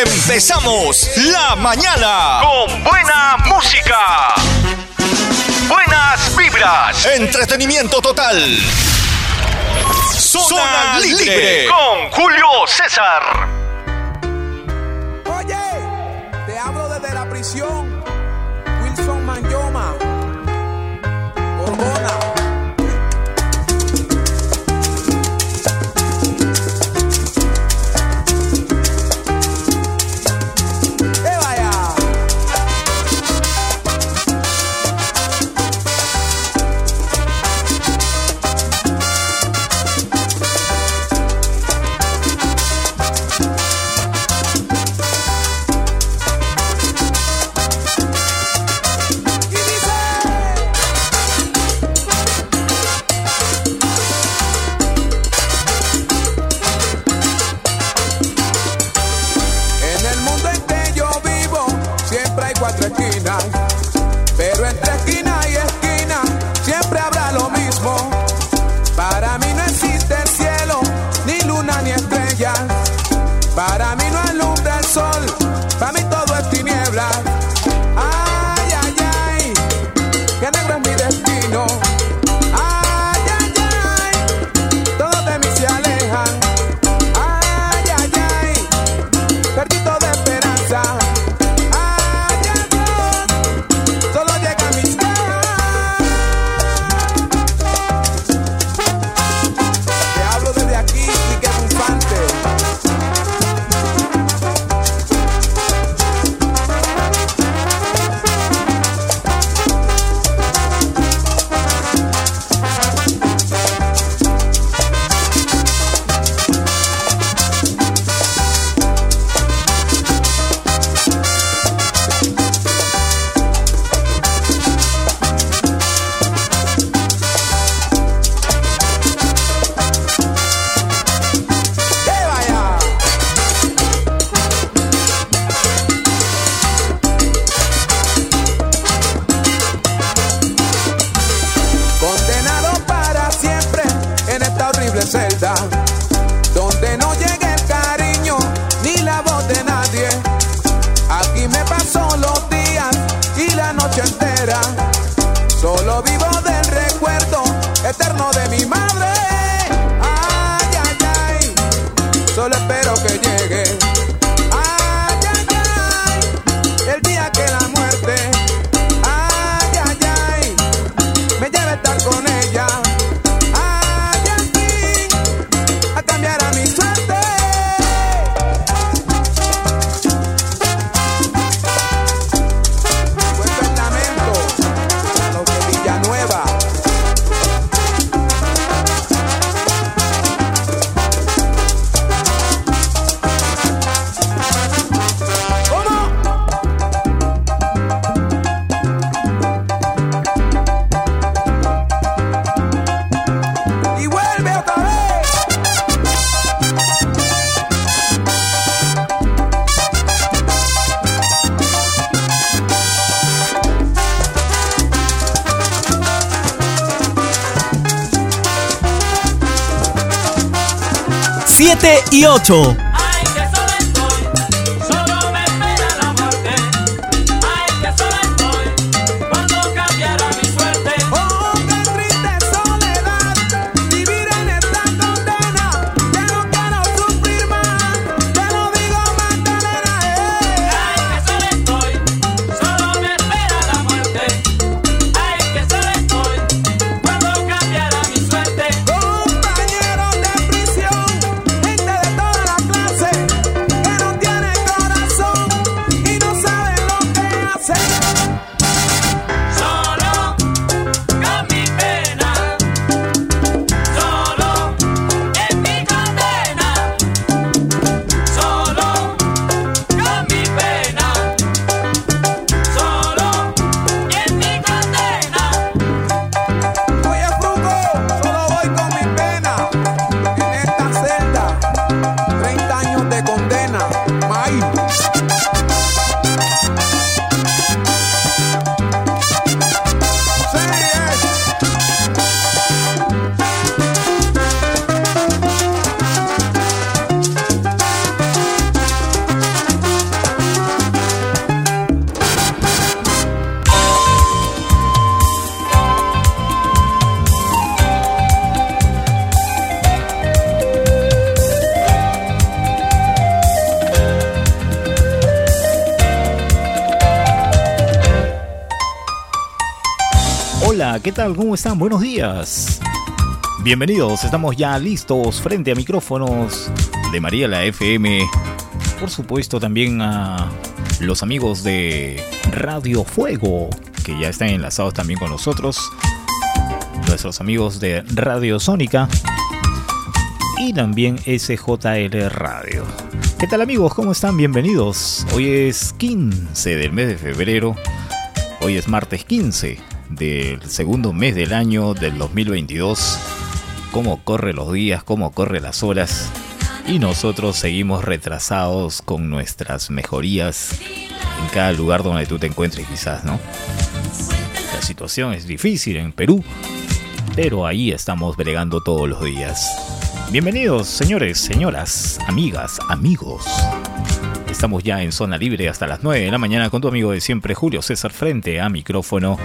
Empezamos la mañana con buena música. Buenas vibras. Entretenimiento total. Zona, libre. libre con Julio César. Oye, te hablo desde la prisión. 7 y 8. ¿Cómo están? Buenos días. Bienvenidos, estamos ya listos frente a micrófonos de María la FM. Por supuesto también a los amigos de Radio Fuego, que ya están enlazados también con nosotros. Nuestros amigos de Radio Sónica y también SJL Radio. ¿Qué tal amigos? ¿Cómo están? Bienvenidos. Hoy es 15 del mes de febrero. Hoy es martes 15 del segundo mes del año del 2022. Cómo corren los días, cómo corren las horas. Y nosotros seguimos retrasados con nuestras mejorías en cada lugar donde tú te encuentres quizás, ¿no? La situación es difícil en Perú, pero ahí estamos bregando todos los días. Bienvenidos, señores, señoras, amigas, amigos. Estamos ya en zona libre hasta las 9 de la mañana con tu amigo de siempre, Julio César, frente a micrófono,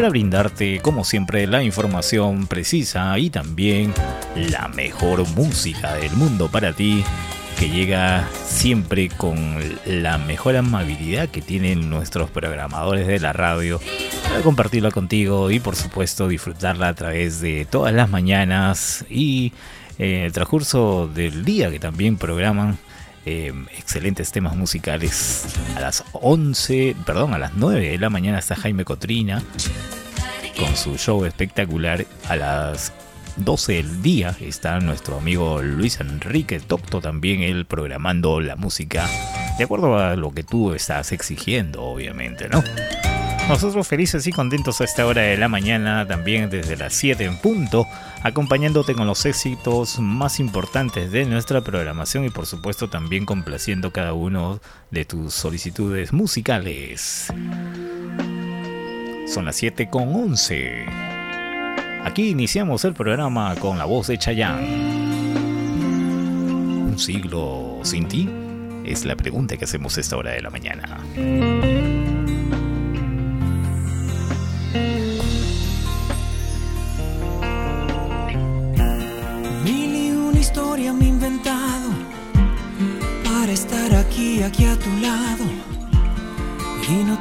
para brindarte, como siempre, la información precisa y también la mejor música del mundo para ti, que llega siempre con la mejor amabilidad que tienen nuestros programadores de la radio, para compartirla contigo y, por supuesto, disfrutarla a través de todas las mañanas y en el transcurso del día que también programan eh, excelentes temas musicales. A las 11, perdón, a las 9 de la mañana está Jaime Cotrina con su show espectacular. A las 12 del día está nuestro amigo Luis Enrique Tocto también él programando la música de acuerdo a lo que tú estás exigiendo, obviamente, ¿no? Nosotros felices y contentos a esta hora de la mañana, también desde las 7 en punto, acompañándote con los éxitos más importantes de nuestra programación y por supuesto también complaciendo cada uno de tus solicitudes musicales. Son las 7 con 11. Aquí iniciamos el programa con la voz de Chayanne. ¿Un siglo sin ti? Es la pregunta que hacemos esta hora de la mañana.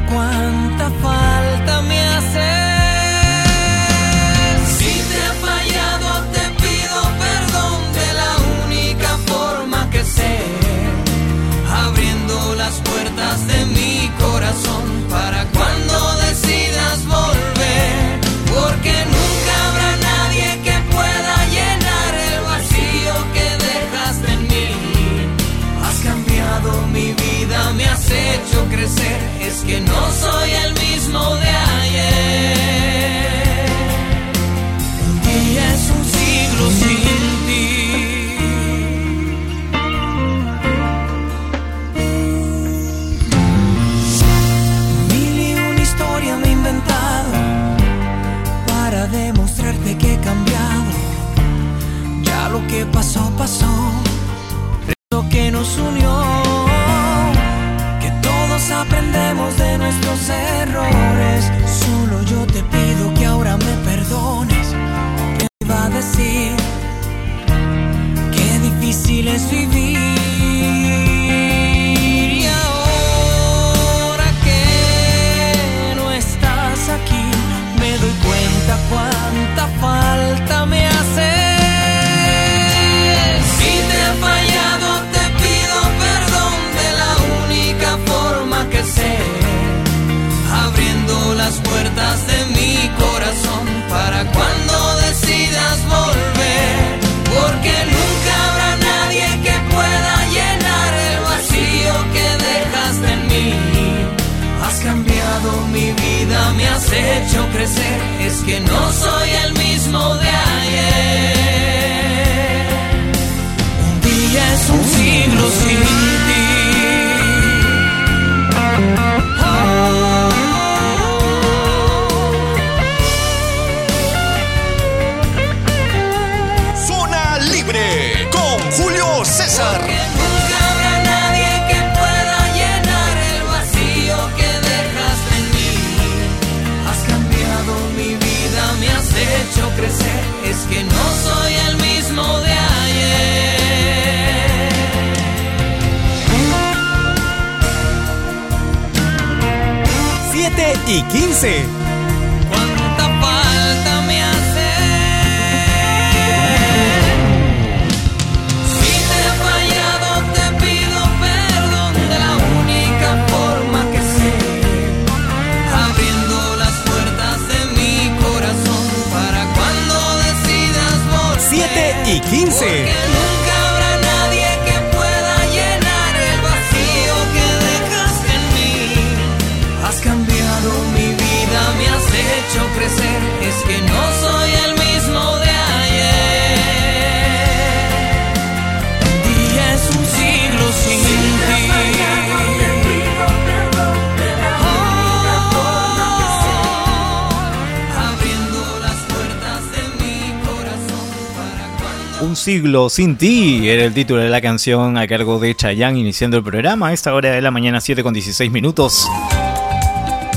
cuánta falta me hace. Si te he fallado, te pido perdón de la única forma que sé, abriendo las puertas de mi corazón para cuando decidas volver, porque nunca habrá nadie que pueda llenar el vacío que dejaste en mí. Has cambiado mi vida, me has hecho crecer, que no soy el mismo de ayer. Un día es un siglo sin ti. Mil y una historia me he inventado para demostrarte que he cambiado. Ya lo que pasó, pasó. Lo que nos unió nuestros errores. Solo yo te pido has hecho crecer, es que no soy el mismo. Y 15. Siglo sin ti era el título de la canción a cargo de Chayanne iniciando el programa a esta hora de la mañana 7 con 16 minutos.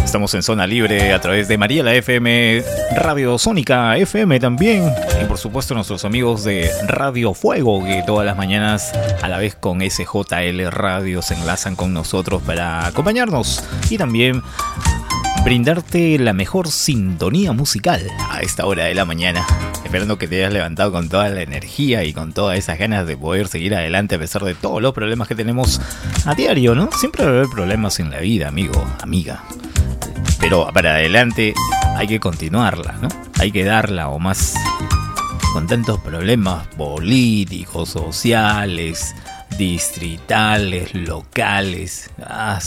Estamos en zona libre a través de María la FM, Radio Sónica FM también y por supuesto nuestros amigos de Radio Fuego que todas las mañanas a la vez con SJL Radio se enlazan con nosotros para acompañarnos y también brindarte la mejor sintonía musical a esta hora de la mañana. Esperando que te hayas levantado con toda la energía y con todas esas ganas de poder seguir adelante a pesar de todos los problemas que tenemos a diario, ¿no? Siempre va a haber problemas en la vida, amigo, amiga. Pero para adelante hay que continuarla, ¿no? Hay que darla o más con tantos problemas políticos, sociales, distritales, locales. Ah,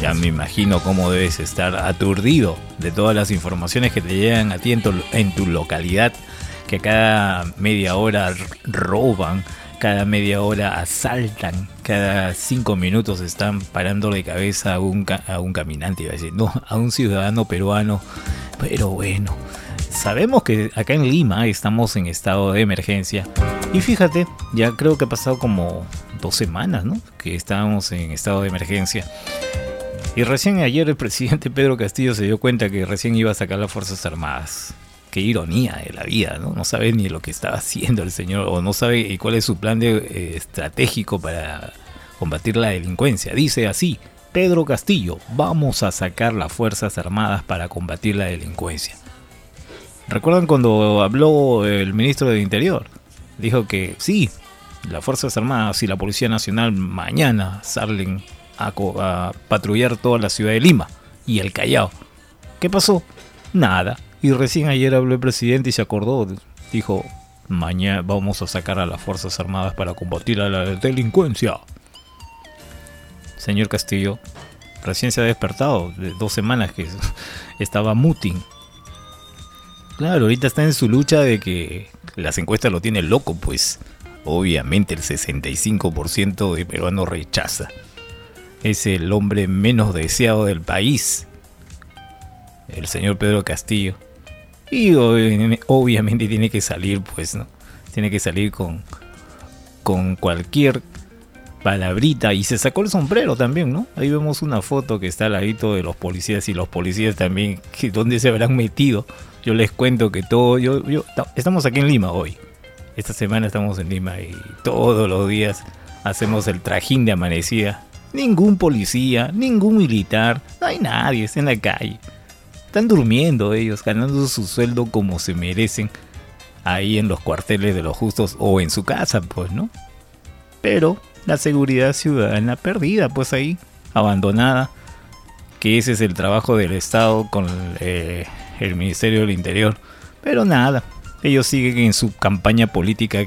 ya me imagino cómo debes estar aturdido de todas las informaciones que te llegan a ti en tu, localidad, que cada media hora roban, cada media hora asaltan, cada cinco minutos están parando de cabeza a un, a un caminante, a decir, no, a un ciudadano peruano. Pero bueno, sabemos que acá en Lima estamos en estado de emergencia. Y fíjate, ya creo que ha pasado como dos semanas, ¿no? Que estábamos en estado de emergencia. Y recién ayer el presidente Pedro Castillo se dio cuenta que recién iba a sacar las Fuerzas Armadas. Qué ironía de la vida, ¿no? No sabe ni lo que estaba haciendo el señor o no sabe cuál es su plan de, eh, estratégico para combatir la delincuencia. Dice así, Pedro Castillo, vamos a sacar las Fuerzas Armadas para combatir la delincuencia. ¿Recuerdan cuando habló el ministro del Interior? Dijo que sí, las Fuerzas Armadas y la Policía Nacional mañana salen a, a patrullar toda la ciudad de Lima y el Callao. ¿Qué pasó? Nada. Y recién ayer habló el presidente y se acordó. Dijo, mañana vamos a sacar a las Fuerzas Armadas para combatir a la delincuencia. Señor Castillo, recién se ha despertado de dos semanas que estaba muting. Claro, ahorita está en su lucha de que las encuestas lo tienen loco, pues obviamente el 65% de peruanos rechaza. Es el hombre menos deseado del país, el señor Pedro Castillo. Y obvi- obviamente tiene que salir, pues, ¿no? Tiene que salir con, con cualquier palabrita y se sacó el sombrero también, ¿no? Ahí vemos una foto que está al ladito de los policías y los policías también, dónde se habrán metido. Yo les cuento que todo, yo, yo, ta- estamos aquí en Lima hoy. Esta semana estamos en Lima y todos los días hacemos el trajín de amanecida. Ningún policía, ningún militar, no hay nadie, está en la calle. Están durmiendo ellos, ganando su sueldo como se merecen ahí en los cuarteles de los justos o en su casa, pues, ¿no? Pero la seguridad ciudadana perdida, pues ahí, abandonada, que ese es el trabajo del Estado con eh, el Ministerio del Interior. Pero nada, ellos siguen en su campaña política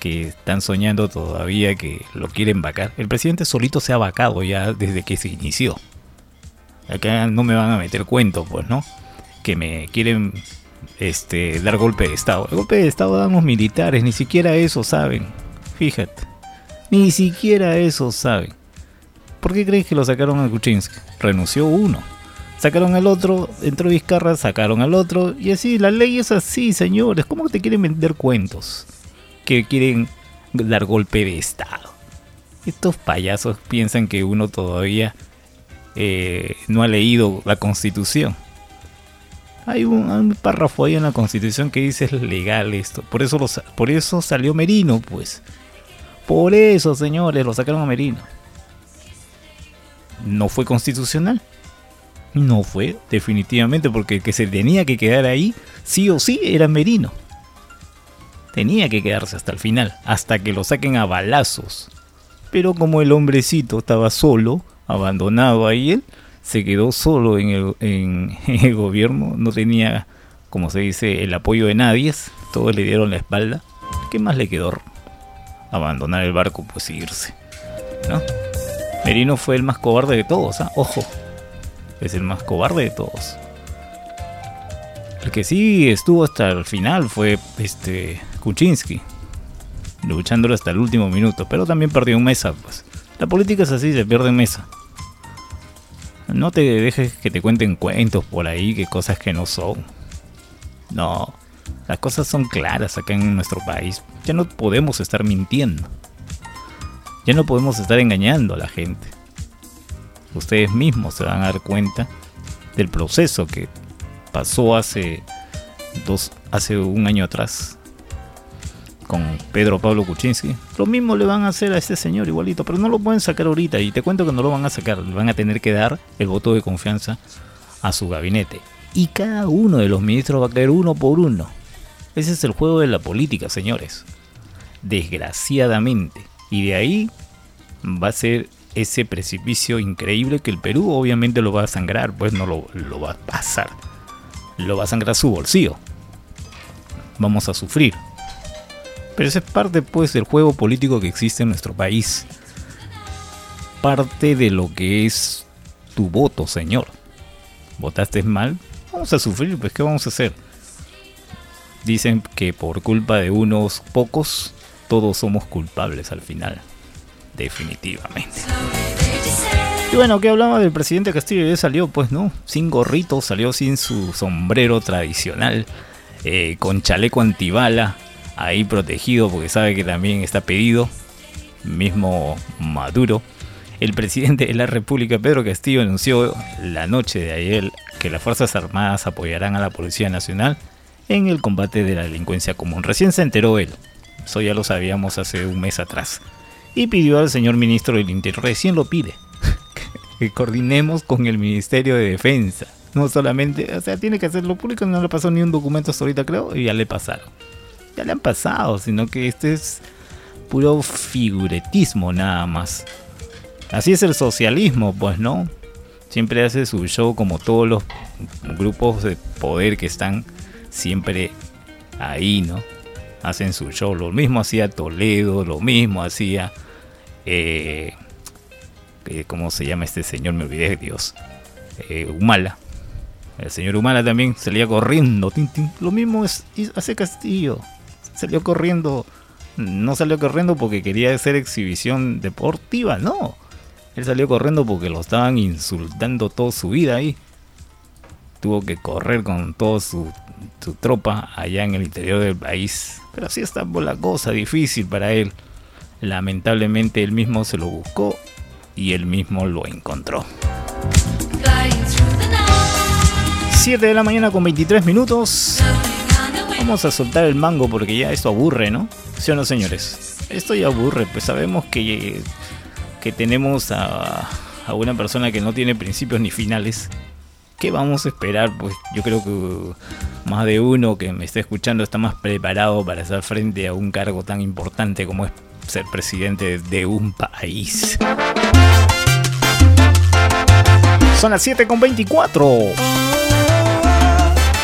que están soñando todavía que lo quieren vacar. El presidente solito se ha vacado ya desde que se inició. Acá no me van a meter cuento, pues, ¿no? Que me quieren este, dar golpe de Estado. El golpe de Estado dan los militares, ni siquiera eso saben. Fíjate. Ni siquiera eso saben. ¿Por qué crees que lo sacaron a Kuczynski? Renunció uno. Sacaron al otro, entró Vizcarra, sacaron al otro. Y así, la ley es así, señores. ¿Cómo te quieren vender cuentos? Que quieren dar golpe de Estado. Estos payasos piensan que uno todavía eh, no ha leído la Constitución. Hay un, párrafo ahí en la Constitución que dice es legal esto. Por eso, lo sa- por eso salió Merino, pues. Por eso, señores, lo sacaron a Merino. No fue constitucional. No fue, definitivamente, porque el que se tenía que quedar ahí, sí o sí, era Merino. Tenía que quedarse hasta el final, hasta que lo saquen a balazos. Pero como el hombrecito estaba solo, abandonado ahí él, se quedó solo en el, en, el gobierno, no tenía, como se dice, el apoyo de nadie, todos le dieron la espalda. ¿Qué más le quedó? Abandonar el barco, pues irse. ¿No? Merino fue el más cobarde de todos, ¿ah? Ojo, es el más cobarde de todos. El que sí estuvo hasta el final fue este Kuczynski, luchándolo hasta el último minuto, pero también perdió un mesa, pues. La política es así, se pierde en mesa. No te dejes que te cuenten cuentos por ahí, que cosas que no son. No, las cosas son claras acá en nuestro país. Ya no podemos estar mintiendo. Ya no podemos estar engañando a la gente. Ustedes mismos se van a dar cuenta del proceso que pasó hace dos, hace un año atrás con Pedro Pablo Kuczynski. Lo mismo le van a hacer a este señor igualito, pero no lo pueden sacar ahorita y te cuento que no lo van a sacar, le van a tener que dar el voto de confianza a su gabinete. Y cada uno de los ministros va a caer uno por uno. Ese es el juego de la política, señores. Desgraciadamente. Y de ahí va a ser ese precipicio increíble que el Perú obviamente lo va a sangrar, pues no lo, lo va a pasar. Lo va a sangrar su bolsillo. Vamos a sufrir. Pero esa es parte pues del juego político que existe en nuestro país. Parte de lo que es tu voto, señor. ¿Votaste mal? Vamos a sufrir, pues ¿qué vamos a hacer? Dicen que por culpa de unos pocos, todos somos culpables al final. Definitivamente. Y bueno, que hablaba del presidente Castillo, ya salió, pues, ¿no? Sin gorrito, salió sin su sombrero tradicional, eh, con chaleco antibala, ahí protegido porque sabe que también está pedido. Mismo Maduro. El presidente de la República, Pedro Castillo, anunció la noche de ayer que las Fuerzas Armadas apoyarán a la Policía Nacional en el combate de la delincuencia común. Recién se enteró él. Eso ya lo sabíamos hace un mes atrás. Y pidió al señor ministro del Interior, recién lo pide, que coordinemos con el Ministerio de Defensa. No solamente, o sea, tiene que hacerlo público, no le pasó ni un documento hasta ahorita creo, y ya le pasaron. Ya le han pasado, sino que este es puro figuretismo nada más. Así es el socialismo, pues, ¿no? Siempre hace su show como todos los grupos de poder que están siempre ahí, ¿no? Hacen su show. Lo mismo hacía Toledo, lo mismo hacía... Eh, eh, ¿Cómo se llama este señor? Me olvidé de Dios. Eh, Humala. El señor Humala también salía corriendo. Tin. Lo mismo es, hace Castillo. Salió corriendo. No salió corriendo porque quería hacer exhibición deportiva, no. Él salió corriendo porque lo estaban insultando toda su vida ahí. Tuvo que correr con toda su, su tropa allá en el interior del país. Pero así está la cosa, difícil para él. Lamentablemente él mismo se lo buscó y él mismo lo encontró. 7 de la mañana con 23 minutos. Vamos a soltar el mango porque ya esto aburre, ¿no? ¿Sí o no, señores? Esto ya aburre, pues sabemos que, que tenemos a, a una persona que no tiene principios ni finales. ¿Qué vamos a esperar? Pues yo creo que más de uno que me está escuchando está más preparado para hacer frente a un cargo tan importante como es ser presidente de un país. Son las 7 con 24.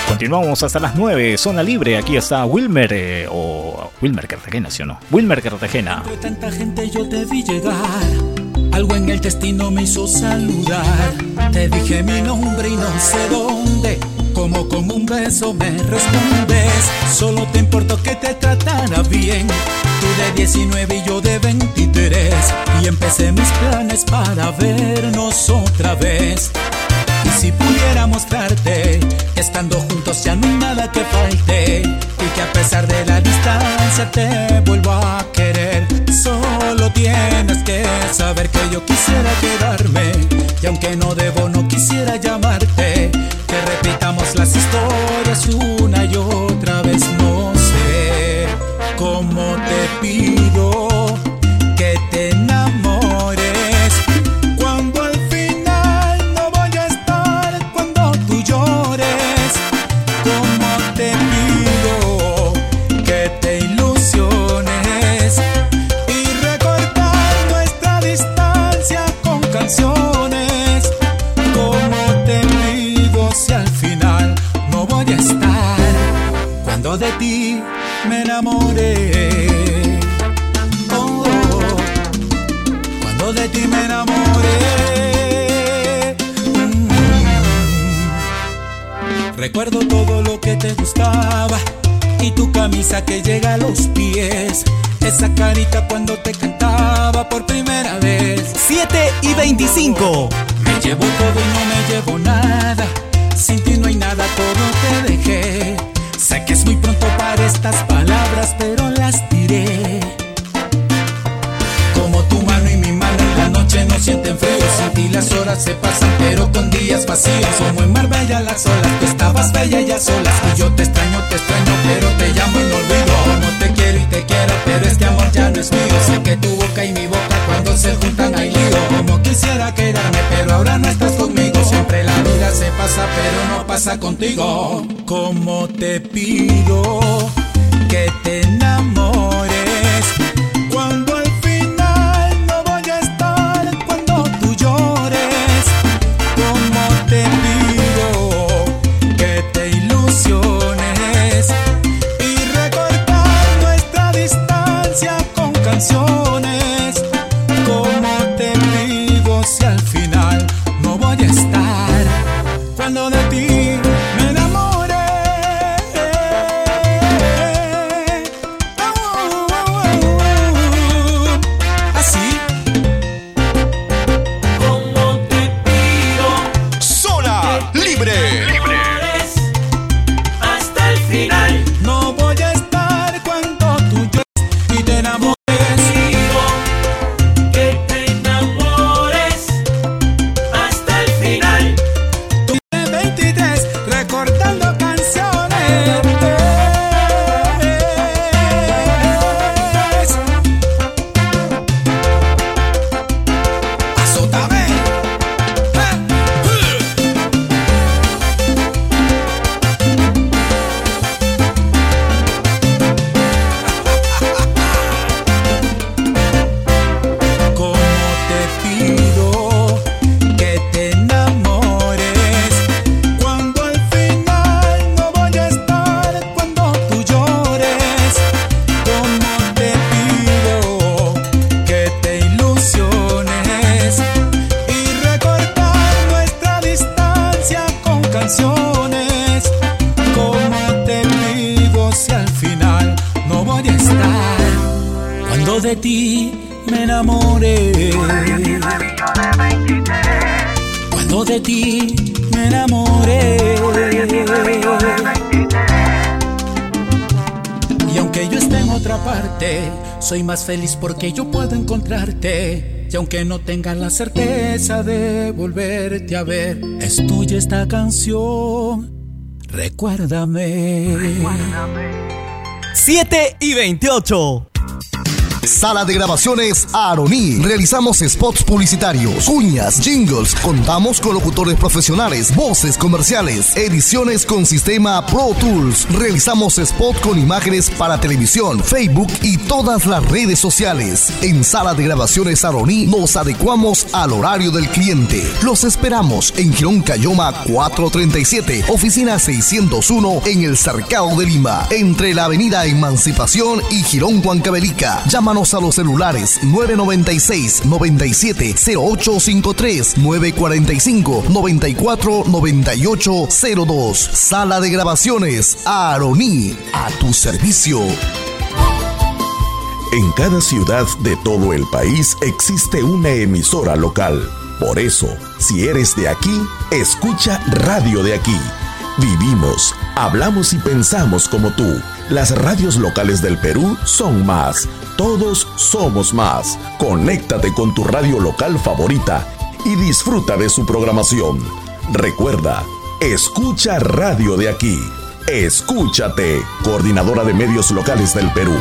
Continuamos hasta las 9, zona libre. Aquí está Wilmer eh, o Wilmer Cartagena, ¿sí o no? Wilmer Cartagena. Entre tanta gente yo te vi llegar. Algo en el destino me hizo saludar. Te dije mi nombre y no sé dónde. Como con un beso me respondes. Solo te importó que te tratara bien. Tú de 19 y yo de 23. Y empecé mis planes para vernos otra vez. Y si pudiera mostrarte que estando juntos ya no hay nada que falte y que a pesar de la distancia te vuelvo a querer. Solo tienes que saber que yo quisiera quedarme y aunque no debo no quisiera llamarte las historias una y otra vez. No sé cómo te pido Oh, cuando de ti me enamoré. Mm. Recuerdo todo lo que te gustaba y tu camisa que llega a los pies. Esa carita cuando te cantaba por primera vez. 7 y 25. Me llevo todo y no me llevo nada. Sin ti no hay nada, todo te dejé. Sé que es muy pronto para estas palabras, pero las diré. Como tu mano y mi mano en la noche no sienten frío. Sin ti las horas se pasan, pero con días vacíos. Como en Marbella las olas, tú estabas bella y a solas. Y yo te extraño, te extraño, pero te llamo y no olvido. Como te quiero y te quiero, pero este amor ya no es mío. Sé que tu boca y mi boca cuando se juntan hay lío. Como quisiera quedarme, pero ahora no estás conmigo. Siempre la se pasa, pero no pasa contigo. Como te pido que te enamores. Feliz porque yo puedo encontrarte. Y aunque no tenga la certeza de volverte a ver, es tuya esta canción. Recuérdame. 7 y 28. Sala de grabaciones Aroni. Realizamos spots publicitarios, cuñas, jingles. Contamos con locutores profesionales, voces comerciales, ediciones con sistema Pro Tools. Realizamos spot con imágenes para televisión, Facebook y todas las redes sociales. En Sala de grabaciones Aroni nos adecuamos al horario del cliente. Los esperamos en Girón Cayoma 437, oficina 601 en el Cercado de Lima, entre la avenida Emancipación y Girón Huancavelica. Llámanos a los celulares 996 97 0853 945 94 98 02. Sala de grabaciones Aroní a tu servicio. En cada ciudad de todo el país existe una emisora local. Por eso, si eres de aquí, escucha Radio de aquí. Vivimos, hablamos y pensamos como tú. Las radios locales del Perú son más. Todos somos más. Conéctate con tu radio local favorita y disfruta de su programación. Recuerda, escucha Radio de aquí. Escúchate, coordinadora de medios locales del Perú.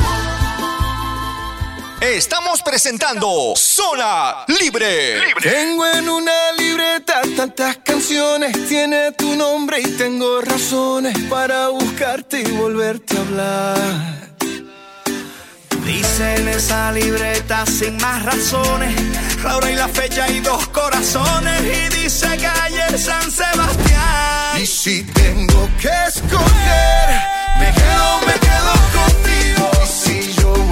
Estamos presentando Zona Libre. Tengo en una libreta tantas canciones, tiene tu nombre y tengo razones para buscarte y volverte a hablar. Dice en esa libreta sin más razones, la hora y la fecha y dos corazones y dice calle San Sebastián. Y si tengo que escoger, me quedo, me quedo contigo. Contigo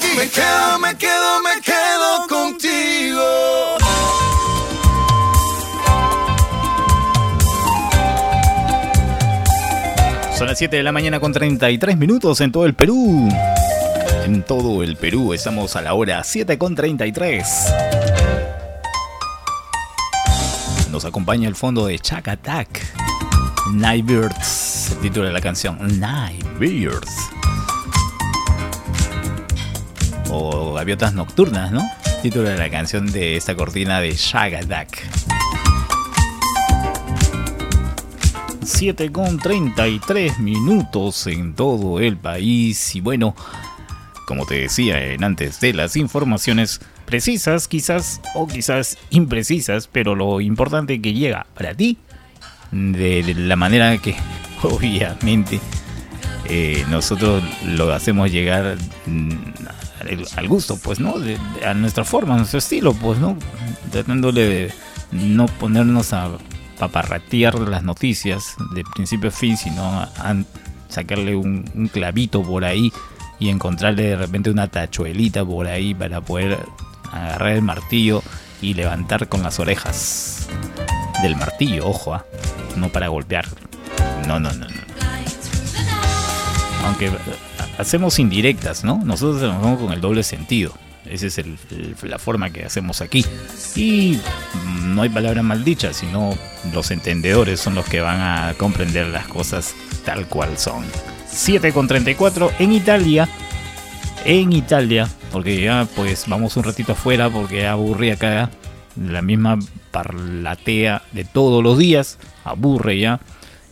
boquita. Me quedo, me quedo, me quedo contigo. Son las 7 de la mañana con 33 minutos en todo el Perú. En todo el Perú estamos a la hora 7 con 33. Nos acompaña el fondo de Chuck Attack. Night Birds, título de la canción. Night Birds. O Gaviotas Nocturnas, ¿no? Título de la canción de esta cortina de Shag Attack. 7 con 33 minutos en todo el país. Y bueno, como te decía en antes de las informaciones precisas, quizás o quizás imprecisas, pero lo importante que llega para ti, de la manera que obviamente eh, nosotros lo hacemos llegar mm, al, gusto, pues, ¿no? De- a nuestra forma, a nuestro estilo, pues, ¿no? Tratándole de no ponernos a paparratear las noticias de principio a fin, sino sacarle un, un clavito por ahí y encontrarle de repente una tachuelita por ahí para poder agarrar el martillo y levantar con las orejas del martillo, ojo, ¿ah? no para golpear. No, no, no, no. Aunque eh, hacemos indirectas, ¿no? Nosotros trabajamos con el doble sentido. Esa es la forma que hacemos aquí. Y mm, no hay palabra maldicha, sino los entendedores son los que van a comprender las cosas tal cual son. 7 con 34 en Italia. En Italia, porque ya pues vamos un ratito afuera porque ya aburrí acá. La misma parlatea de todos los días. Aburre ya.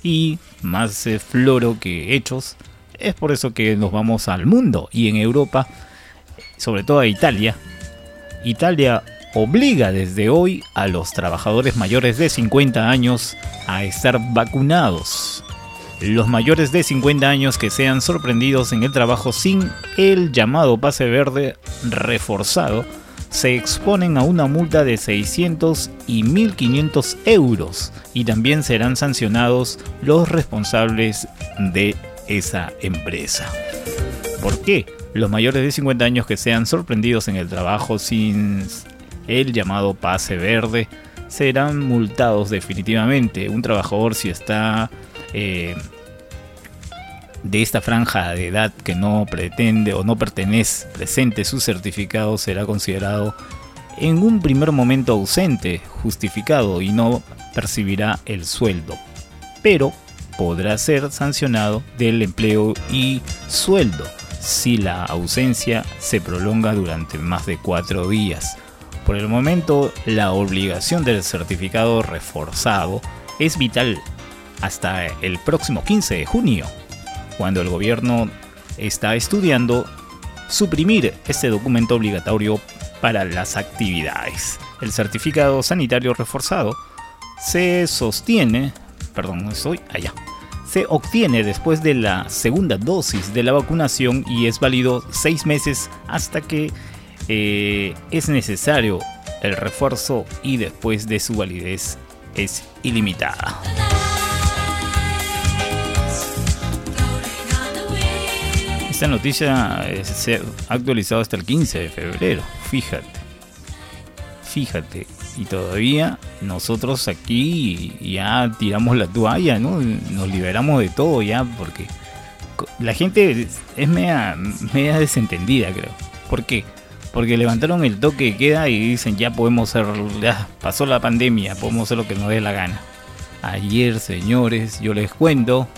Y más eh, floro que hechos. Es por eso que nos vamos al mundo y en Europa, sobre todo a Italia. Italia obliga desde hoy a los trabajadores mayores de 50 años a estar vacunados. Los mayores de 50 años que sean sorprendidos en el trabajo sin el llamado pase verde reforzado se exponen a una multa de 600 y 1500 euros y también serán sancionados los responsables de esa empresa. ¿Por qué? Los mayores de 50 años que sean sorprendidos en el trabajo sin el llamado pase verde serán multados definitivamente. Un trabajador si está eh, de esta franja de edad que no pretende o no pertenece, presente su certificado será considerado en un primer momento ausente, justificado y no percibirá el sueldo. Pero podrá ser sancionado del empleo y sueldo si la ausencia se prolonga durante más de cuatro días. Por el momento, la obligación del certificado reforzado es vital hasta el próximo 15 de junio, cuando el gobierno está estudiando suprimir este documento obligatorio para las actividades. El certificado sanitario reforzado se sostiene, perdón, estoy allá, se obtiene después de la segunda dosis de la vacunación y es válido seis meses hasta que eh, es necesario el refuerzo y después de su validez es ilimitada. Esta noticia eh, se ha actualizado hasta el 15 de febrero, fíjate. Fíjate, y todavía nosotros aquí ya tiramos la toalla, ¿no? Nos liberamos de todo ya, porque la gente es media, desentendida, creo. ¿Por qué? Porque levantaron el toque de queda y dicen ya podemos hacer, ya pasó la pandemia, podemos hacer lo que nos dé la gana. Ayer, señores, yo les cuento,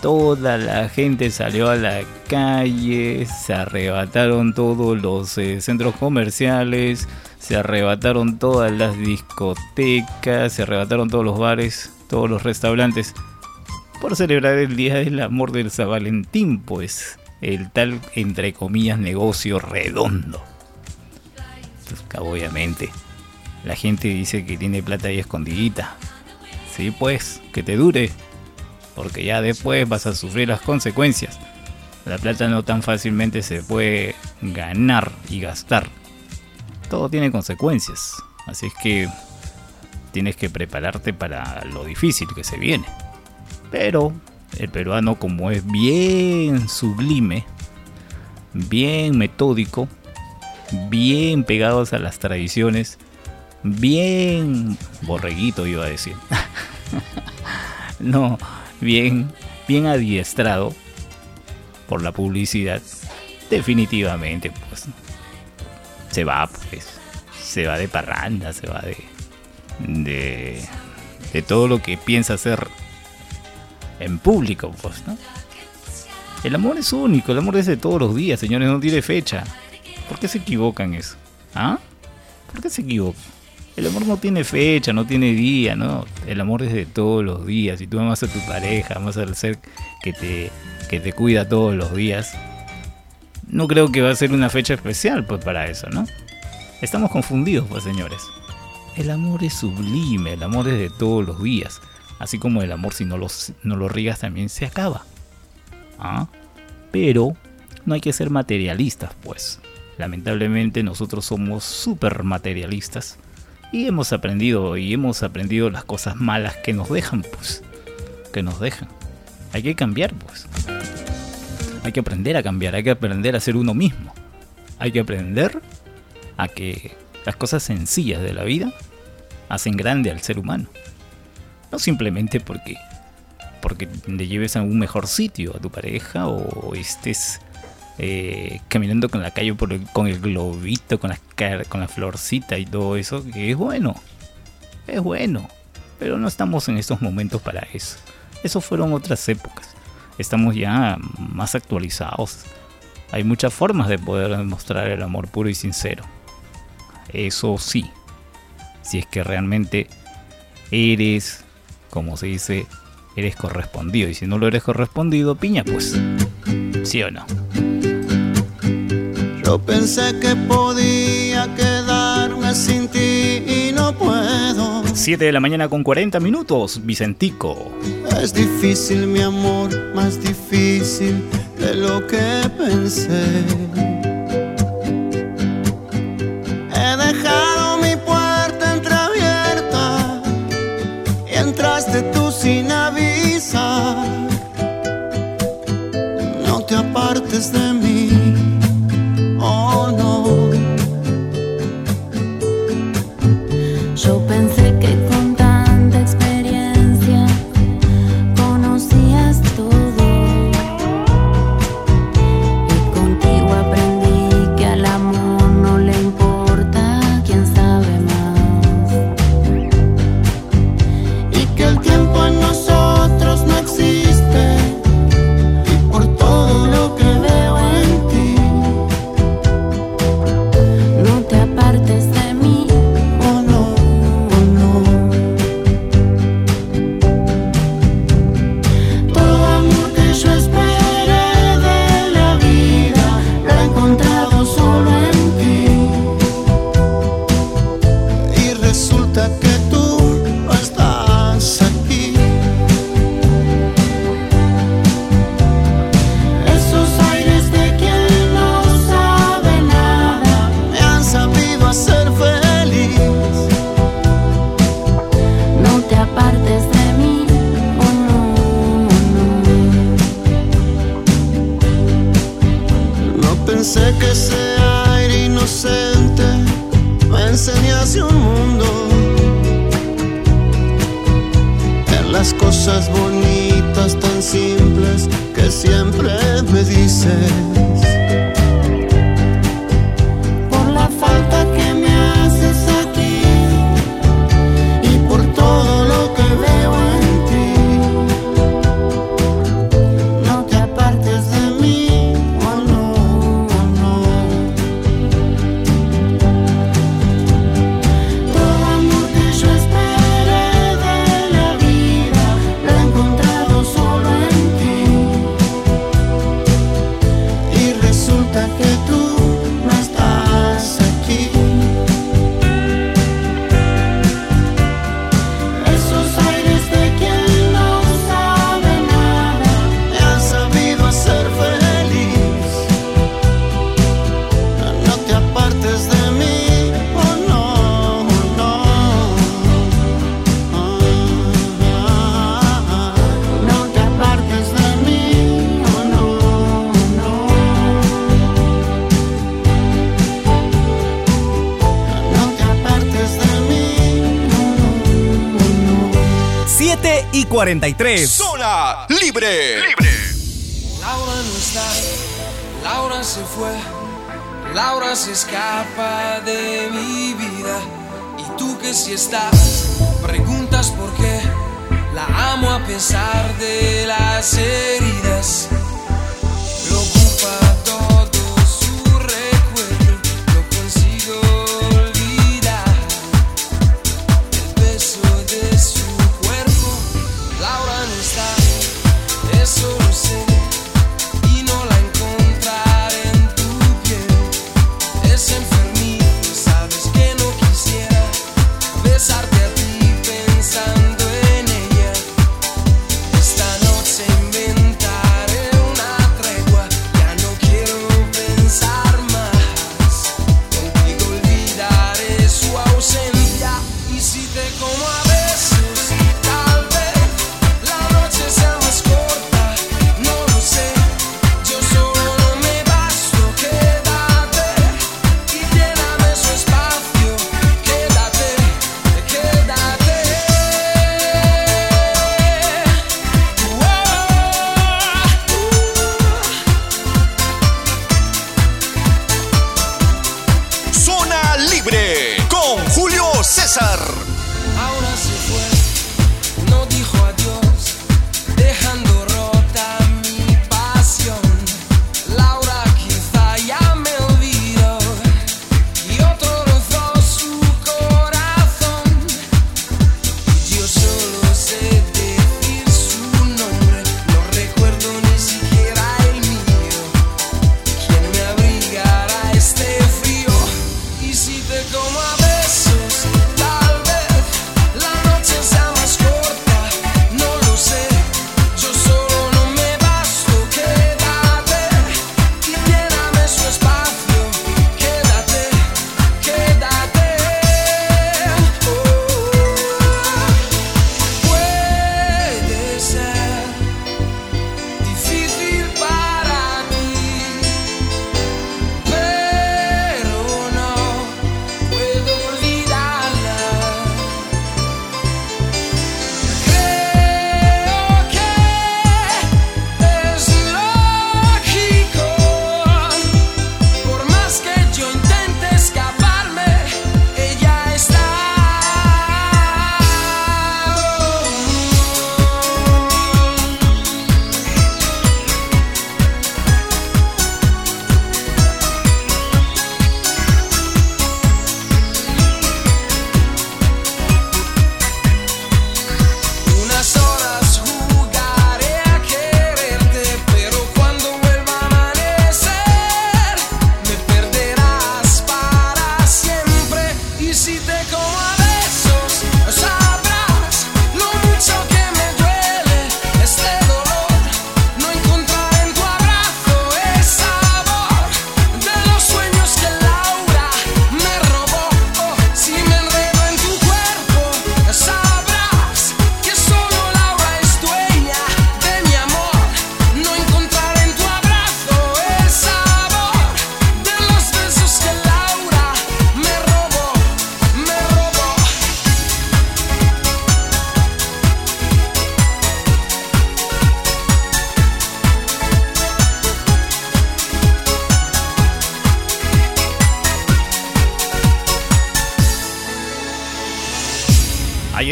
toda la gente salió a la calle, se arrebataron todos los eh, centros comerciales, se arrebataron todas las discotecas, se arrebataron todos los bares, todos los restaurantes, por celebrar el Día del Amor del San Valentín, pues el tal, entre comillas, negocio redondo. Obviamente, la gente dice que tiene plata ahí escondidita. Sí, pues, que te dure, porque ya después vas a sufrir las consecuencias. La plata no tan fácilmente se puede ganar y gastar. Todo tiene consecuencias, así es que tienes que prepararte para lo difícil que se viene. Pero el peruano como es bien sublime, bien metódico, bien pegados a las tradiciones, bien borreguito iba a decir. no, bien, bien adiestrado por la publicidad, definitivamente pues se va pues, se va de parranda, se va de de, de todo lo que piensa hacer en público, pues, ¿no? El amor es único, el amor es de todos los días, señores, no tiene fecha. ¿Por qué se equivocan eso? ¿Ah? ¿Por qué se equivocan? El amor no tiene fecha, no tiene día, ¿no? El amor es de todos los días. Si tú amas a tu pareja, amas al ser que te, que te cuida todos los días, no creo que va a ser una fecha especial pues para eso, ¿no? Estamos confundidos, pues señores. El amor es sublime, el amor es de todos los días. Así como el amor si no lo, no riegas también se acaba. ¿Ah? Pero no hay que ser materialistas, pues. Lamentablemente nosotros somos súper materialistas y hemos aprendido y hemos aprendido las cosas malas que nos dejan, pues. Que nos dejan. Hay que cambiar, pues. Hay que aprender a cambiar, hay que aprender a ser uno mismo. Hay que aprender a que las cosas sencillas de la vida hacen grande al ser humano. No simplemente porque porque le lleves a un mejor sitio a tu pareja o estés eh, caminando con la calle con el globito, con la, con la florcita y todo eso, que es bueno. Es bueno. Pero no estamos en estos momentos para eso. Eso fueron otras épocas. Estamos ya más actualizados. Hay muchas formas de poder demostrar el amor puro y sincero. Eso sí. Si es que realmente eres, como se dice, eres correspondido. Y si no lo eres correspondido, piña, pues. ¿Sí o no? Yo pensé que podía quedarme sin ti y no puedo. 7 de la mañana con 40 minutos, Vicentico. Es difícil mi amor, más difícil de lo que pensé. He dejado mi puerta entreabierta y entraste tú sin avisar. No te apartes de mí, 43. Zona Libre. Libre. Laura no está, Laura se fue, Laura se escapa de mi vida. Y tú que si sí estás, preguntas por qué. La amo a pesar de la sed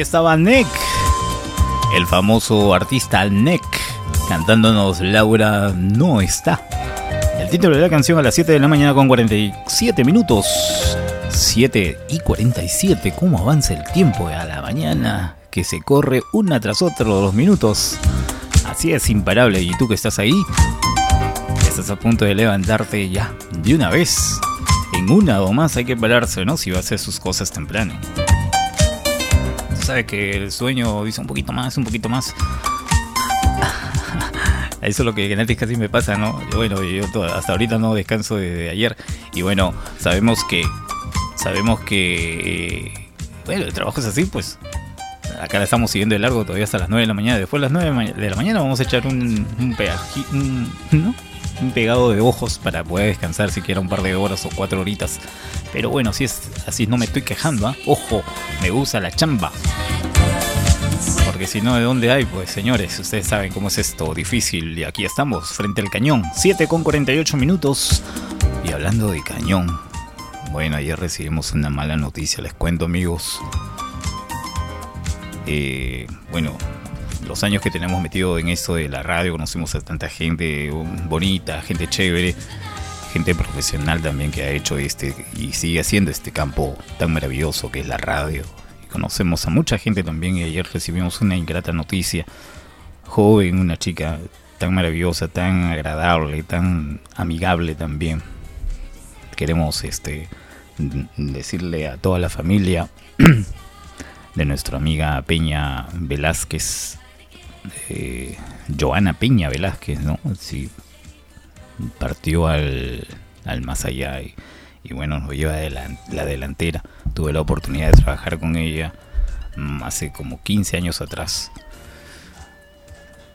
estaba Nick, el famoso artista Nick, cantándonos Laura no está. El título de la canción a las 7 de la mañana con 47 minutos. 7 y 47, ¿cómo avanza el tiempo a la mañana? Que se corre una tras otra los minutos. Así es imparable. ¿Y tú que estás ahí? Estás a punto de levantarte ya de una vez. En una o más hay que pararse, ¿no? Si va a hacer sus cosas temprano. Tú sabes que el sueño dice un poquito más, un poquito más. Eso es lo que gratis casi me pasa, ¿no? Bueno, yo hasta ahorita no descanso desde ayer. Y bueno, sabemos que. Sabemos que. Eh, bueno, el trabajo es así, pues. Acá la estamos siguiendo de largo todavía hasta las 9 de la mañana. Después de las 9 de la mañana vamos a echar un, un, pegaji, un, ¿no? Un pegado de ojos para poder descansar siquiera un par de horas o cuatro horitas. Pero bueno, si es así, no me estoy quejando, ¿ah? Ojo, me gusta la chamba. Porque si no, ¿de dónde hay? Pues señores, ustedes saben cómo es esto, difícil. Y aquí estamos, frente al cañón. 7 con 48 minutos. Y hablando de cañón. Bueno, ayer recibimos una mala noticia, les cuento amigos. Eh, bueno, los años que tenemos metido en esto de la radio, conocimos a tanta gente bonita, gente chévere, gente profesional también que ha hecho este y sigue haciendo este campo tan maravilloso que es la radio. Conocemos a mucha gente también y ayer recibimos una ingrata noticia. Joven, una chica tan maravillosa, tan agradable, tan amigable también. Queremos este decirle a toda la familia de nuestra amiga Peña Velázquez, eh, Joana Peña Velázquez, ¿no? Partió al, al más allá y, bueno, nos lleva de la, la, delantera. Tuve la oportunidad de trabajar con ella mm, hace como 15 años atrás.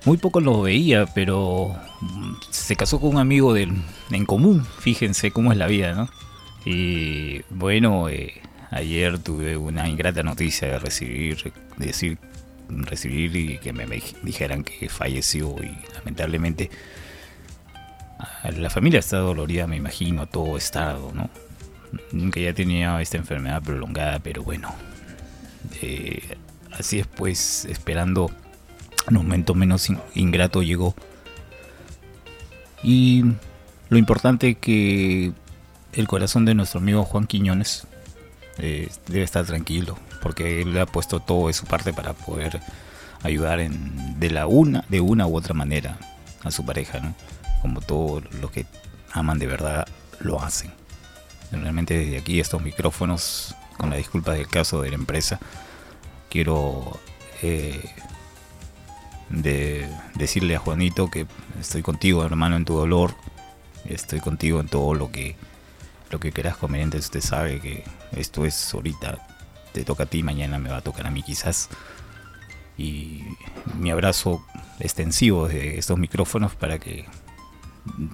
Muy poco lo veía, pero mm, se casó con un amigo de, en común. Fíjense cómo es la vida, ¿no? Y bueno, eh, ayer tuve una ingrata noticia de recibir, de decir, recibir y que me, dijeran que falleció y lamentablemente la familia está dolorida, me imagino, todo estado, ¿no? Nunca ya tenía esta enfermedad prolongada, pero bueno, eh, así es pues, esperando un momento menos ingrato llegó. Y lo importante que el corazón de nuestro amigo Juan Quiñones eh, debe estar tranquilo, porque él ha puesto todo de su parte para poder ayudar de la una, de una u otra manera a su pareja. Como todos los que aman de verdad lo hacen. Realmente desde aquí estos micrófonos, con la disculpa del caso de la empresa, quiero eh, de decirle a Juanito que estoy contigo, hermano, en tu dolor, estoy contigo en todo lo que lo que quieras comer, usted sabe que esto es ahorita, te toca a ti, mañana me va a tocar a mí quizás. Y mi abrazo extensivo de estos micrófonos para que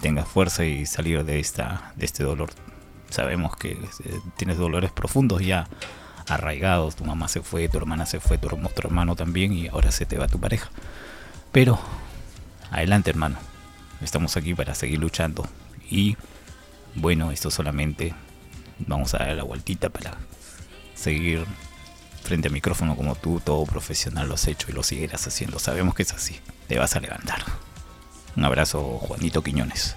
tengas fuerza y salir de, esta, de este dolor. Sabemos que eh, tienes dolores profundos ya arraigados, tu mamá se fue, tu hermana se fue, tu, tu hermano también y ahora se te va tu pareja. Pero adelante hermano, estamos aquí para seguir luchando y bueno, esto solamente vamos a dar la vueltita para seguir frente al micrófono como tú, todo profesional lo has hecho y lo seguirás haciendo. Sabemos que es así. Te vas a levantar. Un abrazo, Juanito Quiñones.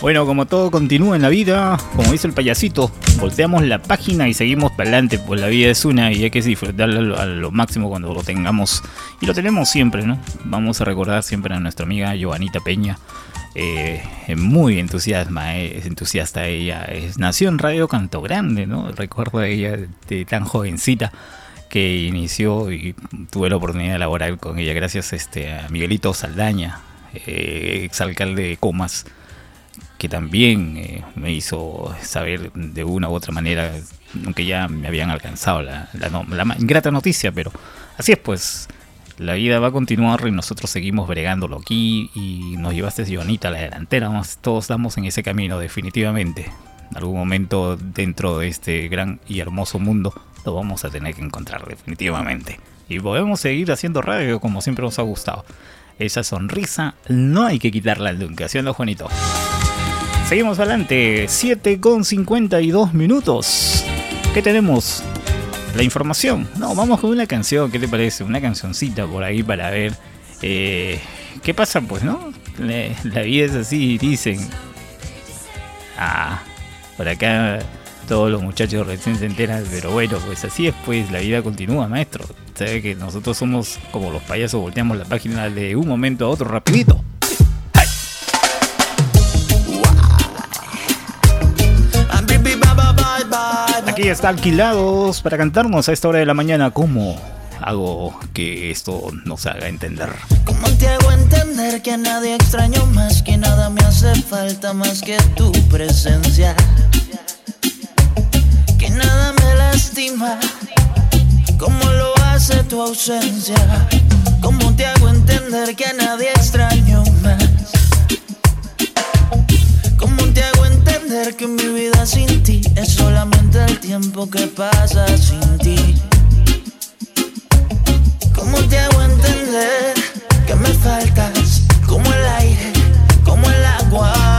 Bueno, como todo continúa en la vida, como dice el payasito, volteamos la página y seguimos para adelante, pues la vida es una y hay que disfrutarla a lo máximo cuando lo tengamos. Y lo tenemos siempre, ¿no? Vamos a recordar siempre a nuestra amiga Joanita Peña. Eh, muy entusiasma, eh, es entusiasta ella. Es, nació en Radio Canto Grande, ¿no? Recuerdo de ella de tan jovencita que inició y tuve la oportunidad de laborar con ella gracias este, a Miguelito Saldaña, eh, exalcalde de Comas que también eh, me hizo saber de una u otra manera, aunque ya me habían alcanzado la, la, la, ingrata noticia, pero así es pues, la vida va a continuar y nosotros seguimos bregándolo aquí y nos llevaste Joanita a la delantera, vamos, todos estamos en ese camino definitivamente. En algún momento dentro de este gran y hermoso mundo lo vamos a tener que encontrar definitivamente. Y podemos seguir haciendo radio como siempre nos ha gustado. Esa sonrisa no hay que quitarla nunca, ¿sí Juanito? Seguimos adelante, 7 con 52 minutos. ¿Qué tenemos? La información. No, vamos con una canción, ¿qué te parece? Una cancioncita por ahí para ver eh, qué pasa, pues, ¿no? La vida es así, dicen. Ah, por acá todos los muchachos recién se enteran, pero bueno, pues así es, pues la vida continúa, maestro. Sabe que nosotros somos como los payasos, volteamos la página de un momento a otro rapidito. Aquí está alquilados para cantarnos a esta hora de la mañana. ¿Cómo hago que esto nos haga entender? ¿Cómo te hago entender que a nadie extraño más, que nada me hace falta más que tu presencia? Que nada me lastima como lo hace tu ausencia. ¿Cómo te hago entender que a nadie extraño más? ¿Cómo te hago entender que mi vida sin ti es solamente el tiempo que pasa sin ti? ¿Cómo te hago entender que me faltas como el aire, como el agua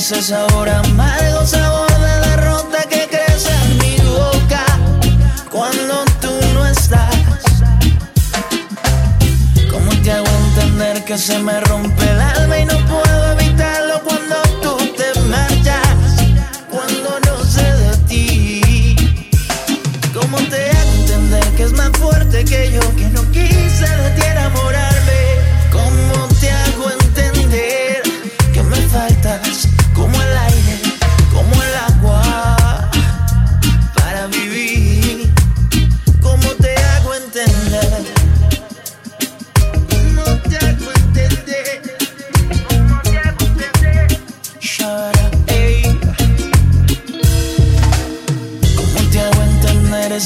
ese sabor amargo, sabor de derrota que crece en mi boca cuando tú no estás? ¿Cómo te hago entender que se me rompe el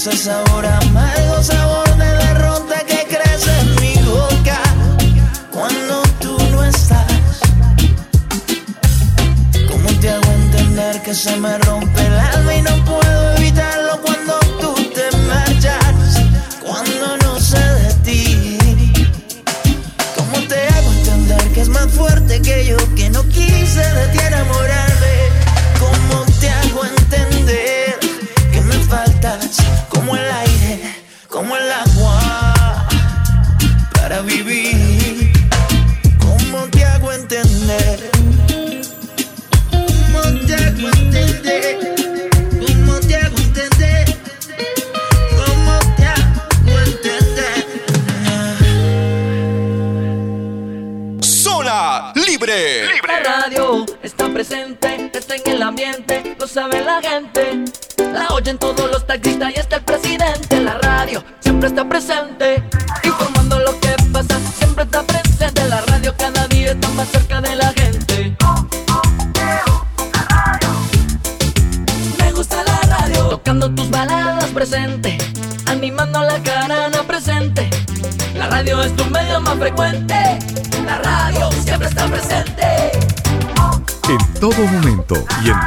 ese sabor amargo, sabor de derrota que crece en mi boca cuando tú no estás? ¿Cómo te hago entender que se me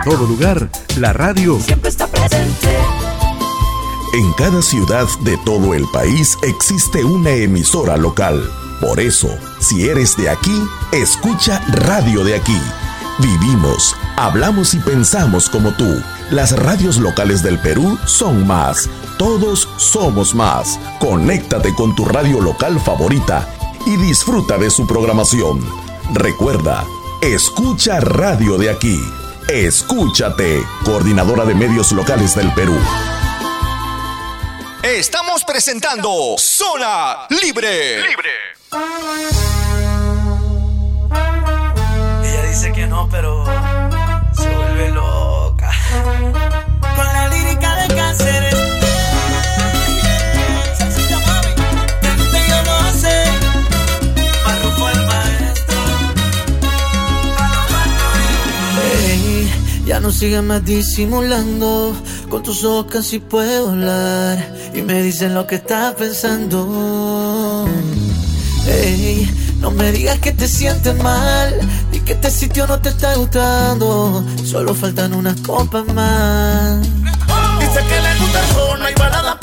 todo lugar, la radio Siempre está presente. En cada ciudad de todo el país existe una emisora local. Por eso, si eres de aquí, escucha Radio de aquí. Vivimos, hablamos y pensamos como tú. Las radios locales del Perú son más. Todos somos más. Conéctate con tu radio local favorita y disfruta de su programación. Recuerda, escucha Radio de aquí. Escúchate, coordinadora de medios locales del Perú. Estamos presentando Zona Libre. Ella dice que no, pero no sigas más disimulando. Con tus ojos casi puedo hablar. Y me dicen lo que estás pensando. Ey, no me digas que te sientes mal. Y que este sitio no te está gustando. Solo faltan unas copas más. Dice que le gusta el no balada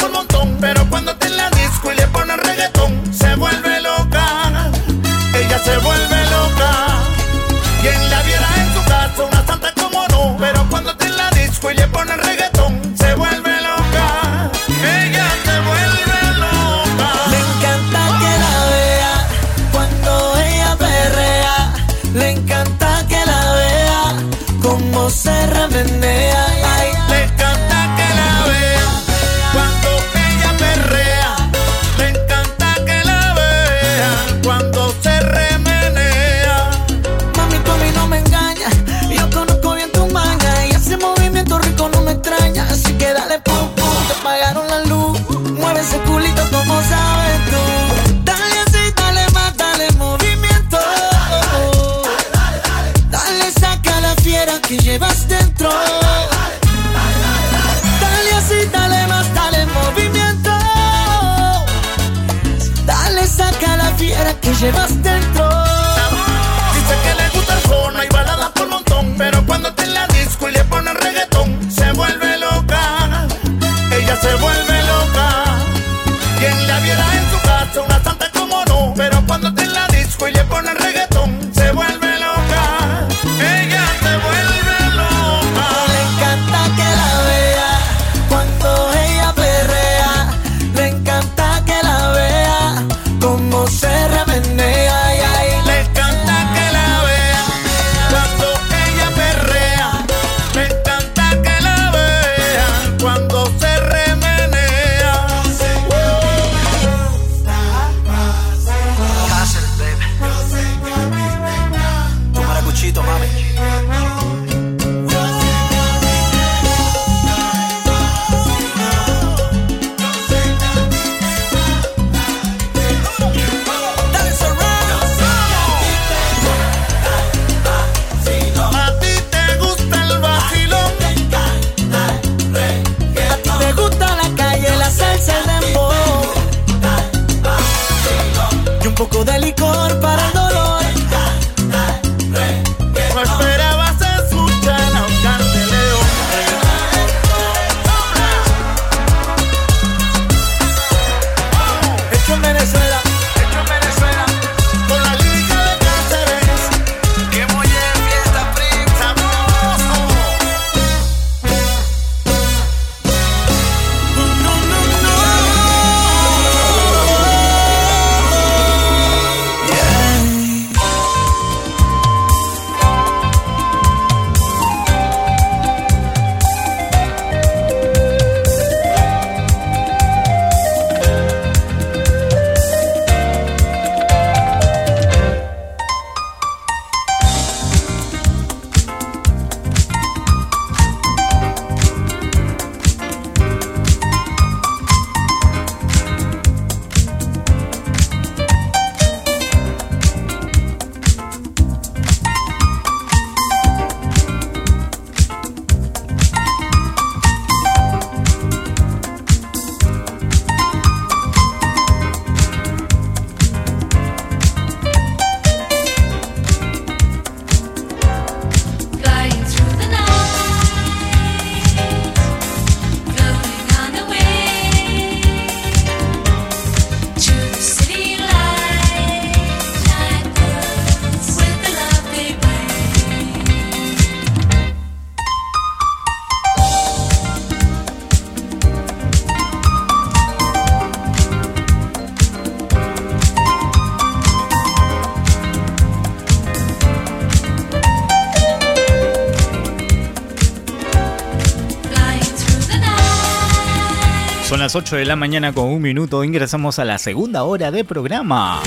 Son las 8 de la mañana con un minuto. Ingresamos a la segunda hora de programa.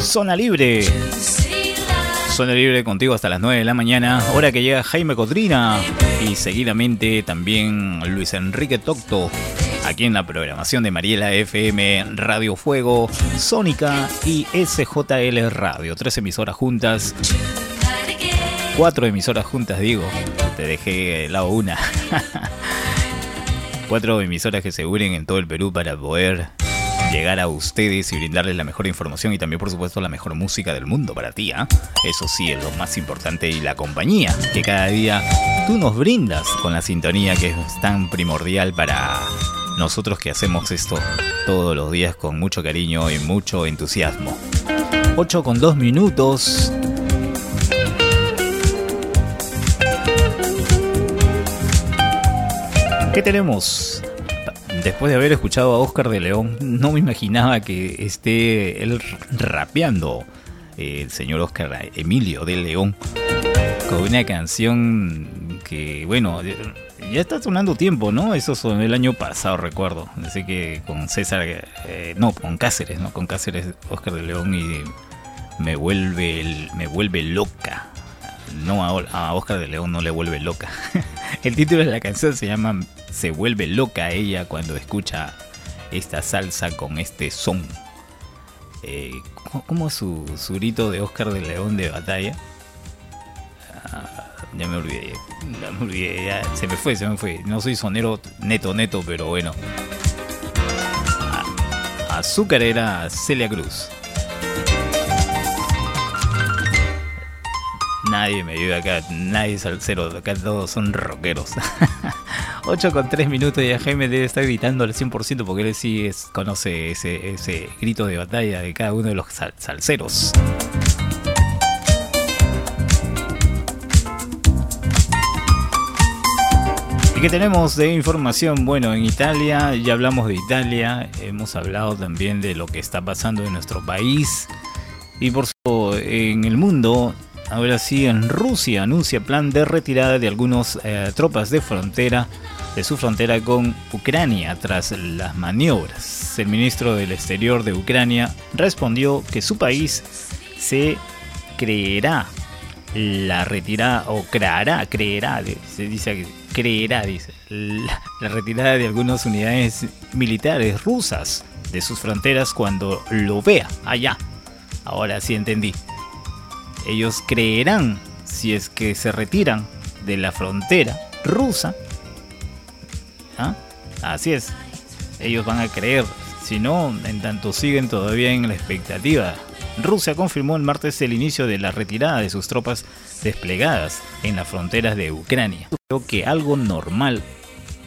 Zona Libre. Zona Libre contigo hasta las 9 de la mañana. Hora que llega Jaime Cotrina. Y seguidamente también Luis Enrique Tocto. Aquí en la programación de Mariela FM, Radio Fuego, Sónica y SJL Radio. Tres emisoras juntas. Cuatro emisoras juntas, digo. Te dejé de lado una. Cuatro emisoras que se unen en todo el Perú para poder llegar a ustedes y brindarles la mejor información y también por supuesto la mejor música del mundo para ti. ¿ah? Eso sí es lo más importante y la compañía que cada día tú nos brindas con la sintonía que es tan primordial para nosotros que hacemos esto todos los días con mucho cariño y mucho entusiasmo. 8 con 2 minutos, ¿Qué tenemos? Después de haber escuchado a Oscar de León, no me imaginaba que esté él rapeando, eh, el señor Oscar Emilio de León, con una canción que, bueno, ya está sonando tiempo, ¿no? Eso sonó el año pasado, recuerdo. Así que con César, eh, no, con Cáceres, ¿no? Con Cáceres, Oscar de León y me vuelve, el- me vuelve loca. No, a, Oscar de León no le vuelve loca. El título de la canción se llama Se vuelve loca ella cuando escucha esta salsa con este son. Eh, ¿cómo- ¿Cómo es su, su grito de Oscar de León de batalla? Ah, ya me olvidé, ya me olvidé, se me fue, se me fue. No soy sonero neto, neto, pero bueno. Ah, Azúcar era Celia Cruz. Nadie me ayuda acá, nadie es salsero, acá todos son rockeros. 8 con 3 minutos y Jaime debe estar gritando al 100% porque él sí conoce ese, ese grito de batalla de cada uno de los sal- salseros. ¿Y qué tenemos de información? Bueno, en Italia, ya hablamos de Italia, hemos hablado también de lo que está pasando en nuestro país. Y por supuesto, en el mundo, ahora sí, en Rusia anuncia plan de retirada de algunas tropas de frontera, de su frontera con Ucrania tras las maniobras. El ministro del Exterior de Ucrania respondió que su país se creerá la retirada o creará, creerá, se dice que creerá, dice, la, la retirada de algunas unidades militares rusas de sus fronteras cuando lo vea allá. Ahora sí entendí. Ellos creerán si es que se retiran de la frontera rusa. ¿Ah? Así es. Ellos van a creer. Si no, en tanto siguen todavía en la expectativa. Rusia confirmó el martes el inicio de la retirada de sus tropas desplegadas en las fronteras de Ucrania. Creo que algo normal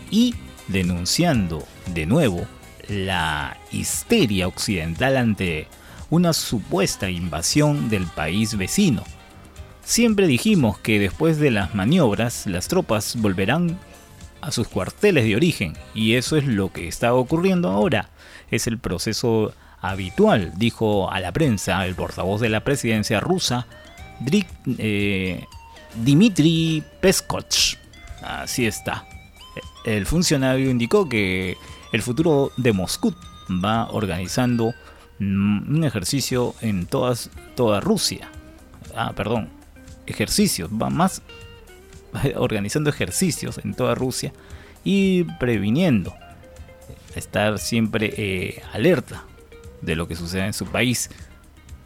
y denunciando de nuevo la histeria occidental ante una supuesta invasión del país vecino. Siempre dijimos que después de las maniobras las tropas volverán a sus cuarteles de origen y eso es lo que está ocurriendo ahora. Es el proceso habitual, dijo a la prensa el portavoz de la presidencia rusa, Drik- eh, Dmitry Peskov. Así está. El funcionario indicó que el futuro de Moscú va organizando un ejercicio en todas, toda Rusia. Ah, perdón, ejercicios, va más organizando ejercicios en toda Rusia y previniendo estar siempre eh, alerta de lo que sucede en su país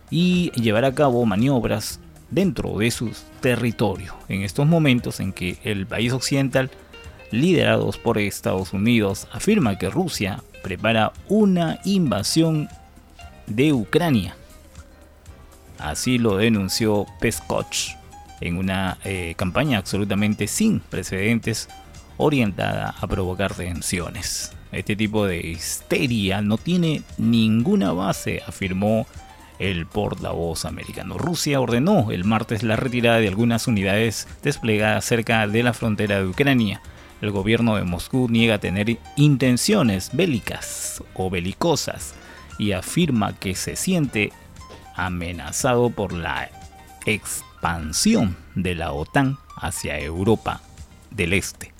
y llevar a cabo maniobras dentro de su territorio en estos momentos en que el país occidental liderados por Estados Unidos afirma que Rusia prepara una invasión de Ucrania así lo denunció Peskov en una eh, campaña absolutamente sin precedentes orientada a provocar tensiones. Este tipo de histeria no tiene ninguna base, afirmó el portavoz americano. Rusia ordenó el martes la retirada de algunas unidades desplegadas cerca de la frontera de Ucrania. El gobierno de Moscú niega tener intenciones bélicas o belicosas y afirma que se siente amenazado por la expansión de la OTAN hacia Europa del Este.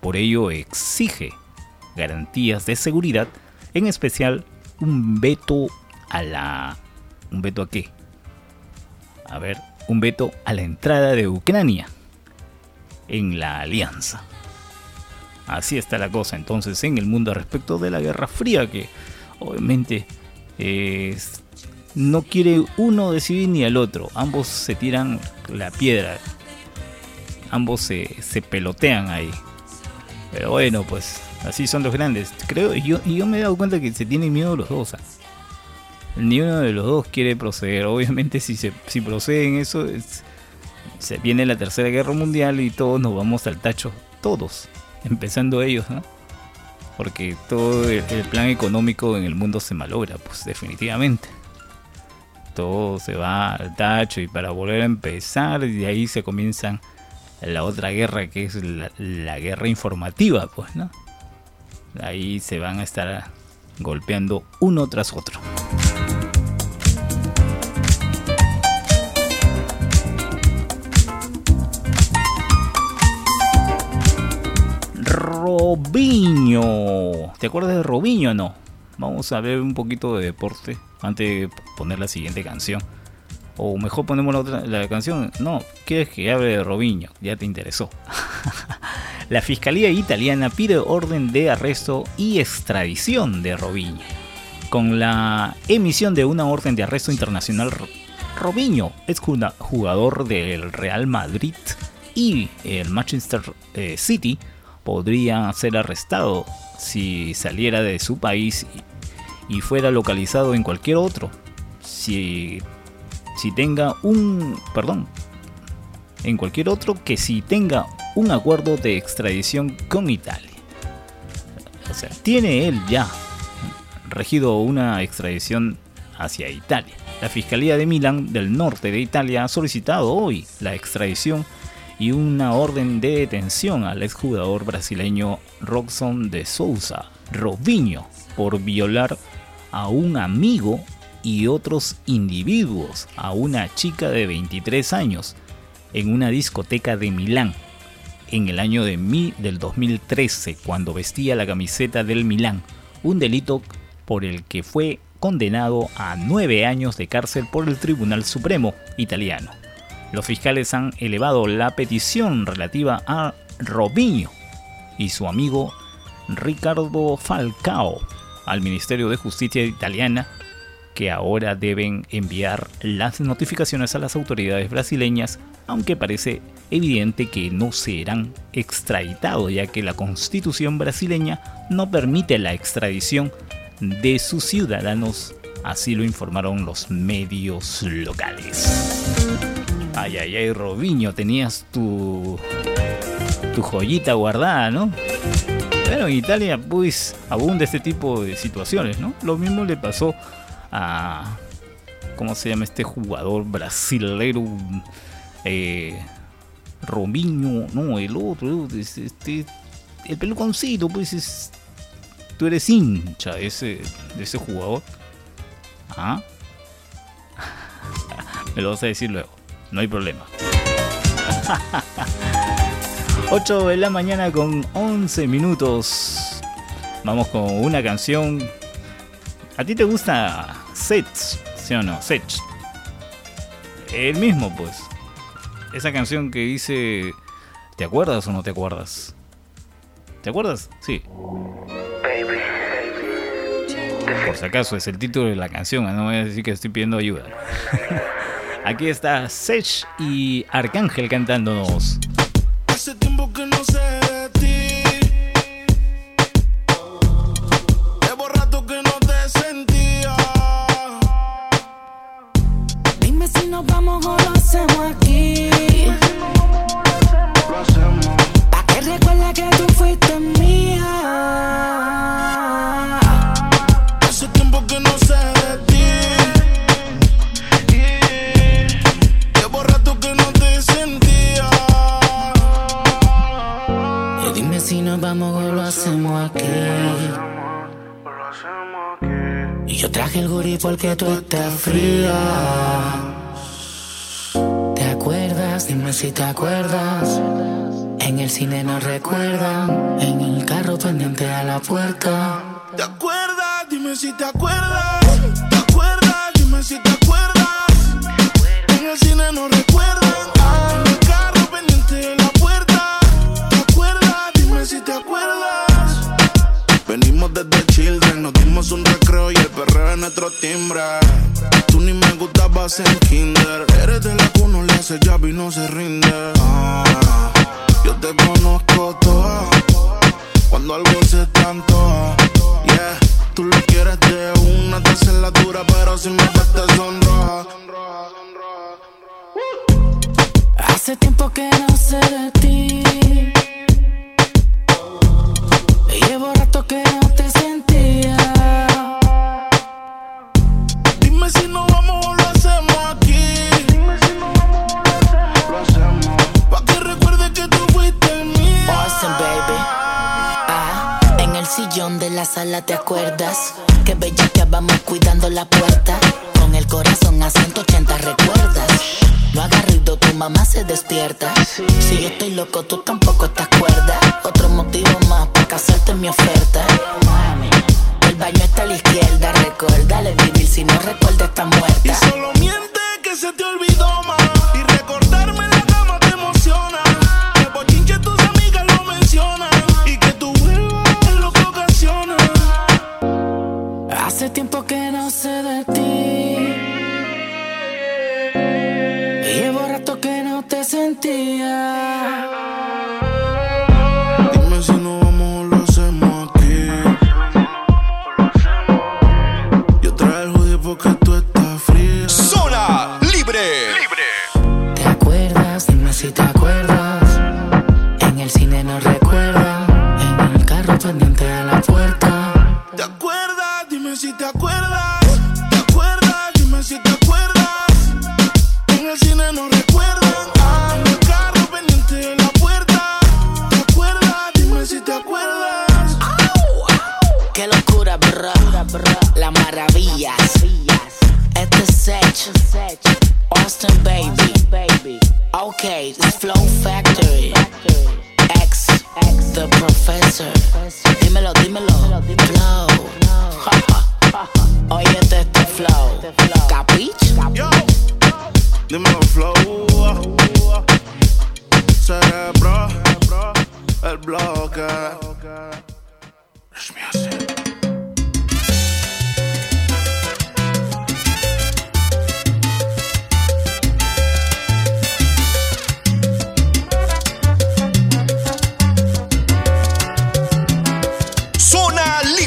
Por ello exige garantías de seguridad, en especial un veto a la... ¿Un veto a qué? A ver, un veto a la entrada de Ucrania en la alianza. Así está la cosa entonces en el mundo respecto de la Guerra Fría, que obviamente no quiere uno decidir ni el otro. Ambos se tiran la piedra. Ambos se, se pelotean ahí. Pero bueno, pues Así son los grandes. Creo, y yo, yo me he dado cuenta que se tienen miedo los dos. Ni uno de los dos quiere proceder. Obviamente si se, si proceden eso, es- se viene la tercera guerra mundial y todos nos vamos al tacho. Todos. Empezando ellos, ¿no? Porque todo el, plan económico en el mundo se malogra, pues definitivamente. Todo se va al tacho y para volver a empezar, y de ahí se comienzan la otra guerra que es la guerra informativa, pues, ¿no? Ahí se van a estar golpeando uno tras otro. Robinho. ¿Te acuerdas de Robinho o no? Vamos a ver un poquito de deporte antes de poner la siguiente canción. O mejor ponemos la otra canción. No, quieres que hable de Robinho, ya te interesó. la Fiscalía italiana pide orden de arresto y extradición de Robinho. Con la emisión de una orden de arresto internacional, Ro- Robinho es jugador del Real Madrid y el Manchester eh, City podría ser arrestado si saliera de su país y, fuera localizado en cualquier otro. Si, si tenga un... Perdón. En cualquier otro que si tenga un acuerdo de extradición con Italia. O sea, tiene él ya regido una extradición hacia Italia. La Fiscalía de Milán del norte de Italia ha solicitado hoy la extradición y una orden de detención al exjugador brasileño Robson de Souza, Robinho, por violar a un amigo y otros individuos a una chica de 23 años en una discoteca de Milán en el año de mi, del 2013 cuando vestía la camiseta del Milán, un delito por el que fue condenado a nueve años de cárcel por el Tribunal Supremo italiano. Los fiscales han elevado la petición relativa a Robinho y su amigo Ricardo Falcao al Ministerio de Justicia italiana que ahora deben enviar las notificaciones a las autoridades brasileñas, aunque parece evidente que no serán extraditados, ya que la constitución brasileña no permite la extradición de sus ciudadanos, así lo informaron los medios locales. Ay, ay, ay, Robinho, tenías tu, tu joyita guardada, ¿no? Bueno, en Italia pues abunda este tipo de situaciones, ¿no? Lo mismo le pasó a... ¿Cómo se llama este jugador brasilero? Eh, Robinho, no, el otro, este, el peluconcito, pues es... Tú eres hincha de ese, de ese jugador. ¿Ah? Me lo vas a decir luego, no hay problema. 8 de la mañana con 11 minutos. Vamos con una canción. ¿A ti te gusta Sets? ¿Sí o no? Sets. El mismo, pues. Esa canción que dice. ¿Te acuerdas o no te acuerdas? ¿Te acuerdas? Sí. Por si acaso es el título de la canción, no voy a decir que estoy pidiendo ayuda. Aquí está Sech y Arcángel cantándonos. Traje el gurí porque tú estás fría. ¿Te acuerdas? Dime si te acuerdas. En el cine nos recuerdan. En el carro pendiente a la puerta. ¿Te acuerdas? Dime si te acuerdas. ¿Te acuerdas? Dime si te acuerdas. En el cine nos recuerdan. En el carro pendiente de la puerta. ¿Te acuerdas? Dime si te acuerdas. Venimos desde Children, nos dimos un recreo y el perreo es nuestro timbre. Tú ni me gustabas en kinder. Eres de la uno le hace jab y no se rinde. Ah, yo te conozco toda. Cuando algo se te antoja, yeah. Tú lo quieres de una, te dura, pero si me te sonroja. Hace tiempo que no sé de ti. Llevo que sentía. Dime si no vamos o lo hacemos aquí. Dime si no vamos o lo hacemos. Pa' que recuerde que tú fuiste mía. Awesome, baby. Ah, en el sillón de la sala te acuerdas que bella que vamos cuidando la puerta. Con el corazón a 180 recuerdas. Lo agarrido, tu mamá se despierta. Si yo estoy loco, tú tampoco te acuerdas. Otro motivo más para casarte en mi oferta. El baño está a la izquierda, recuérdale vivir si no recuerda está muerta. Y solo miente que se te olvidó más. Y recordarme no Ok, it's Flow Factory. X, The Professor. Dímelo, dímelo. Flow. Óyete este flow. Capich? Yo, dímelo, flow. Cerebro, el bloque. Es mi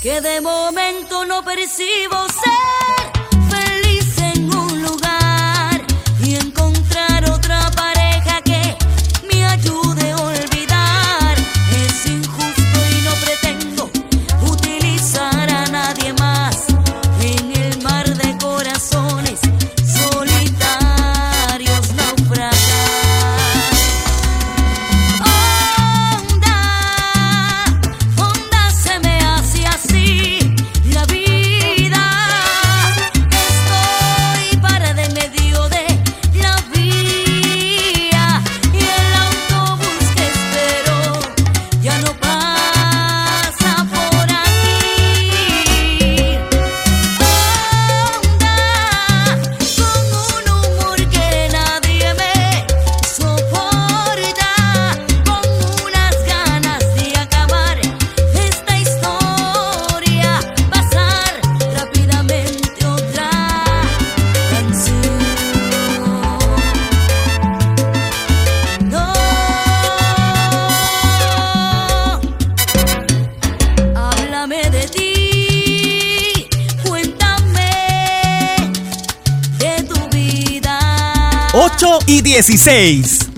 Que de momento no percibo ser 16.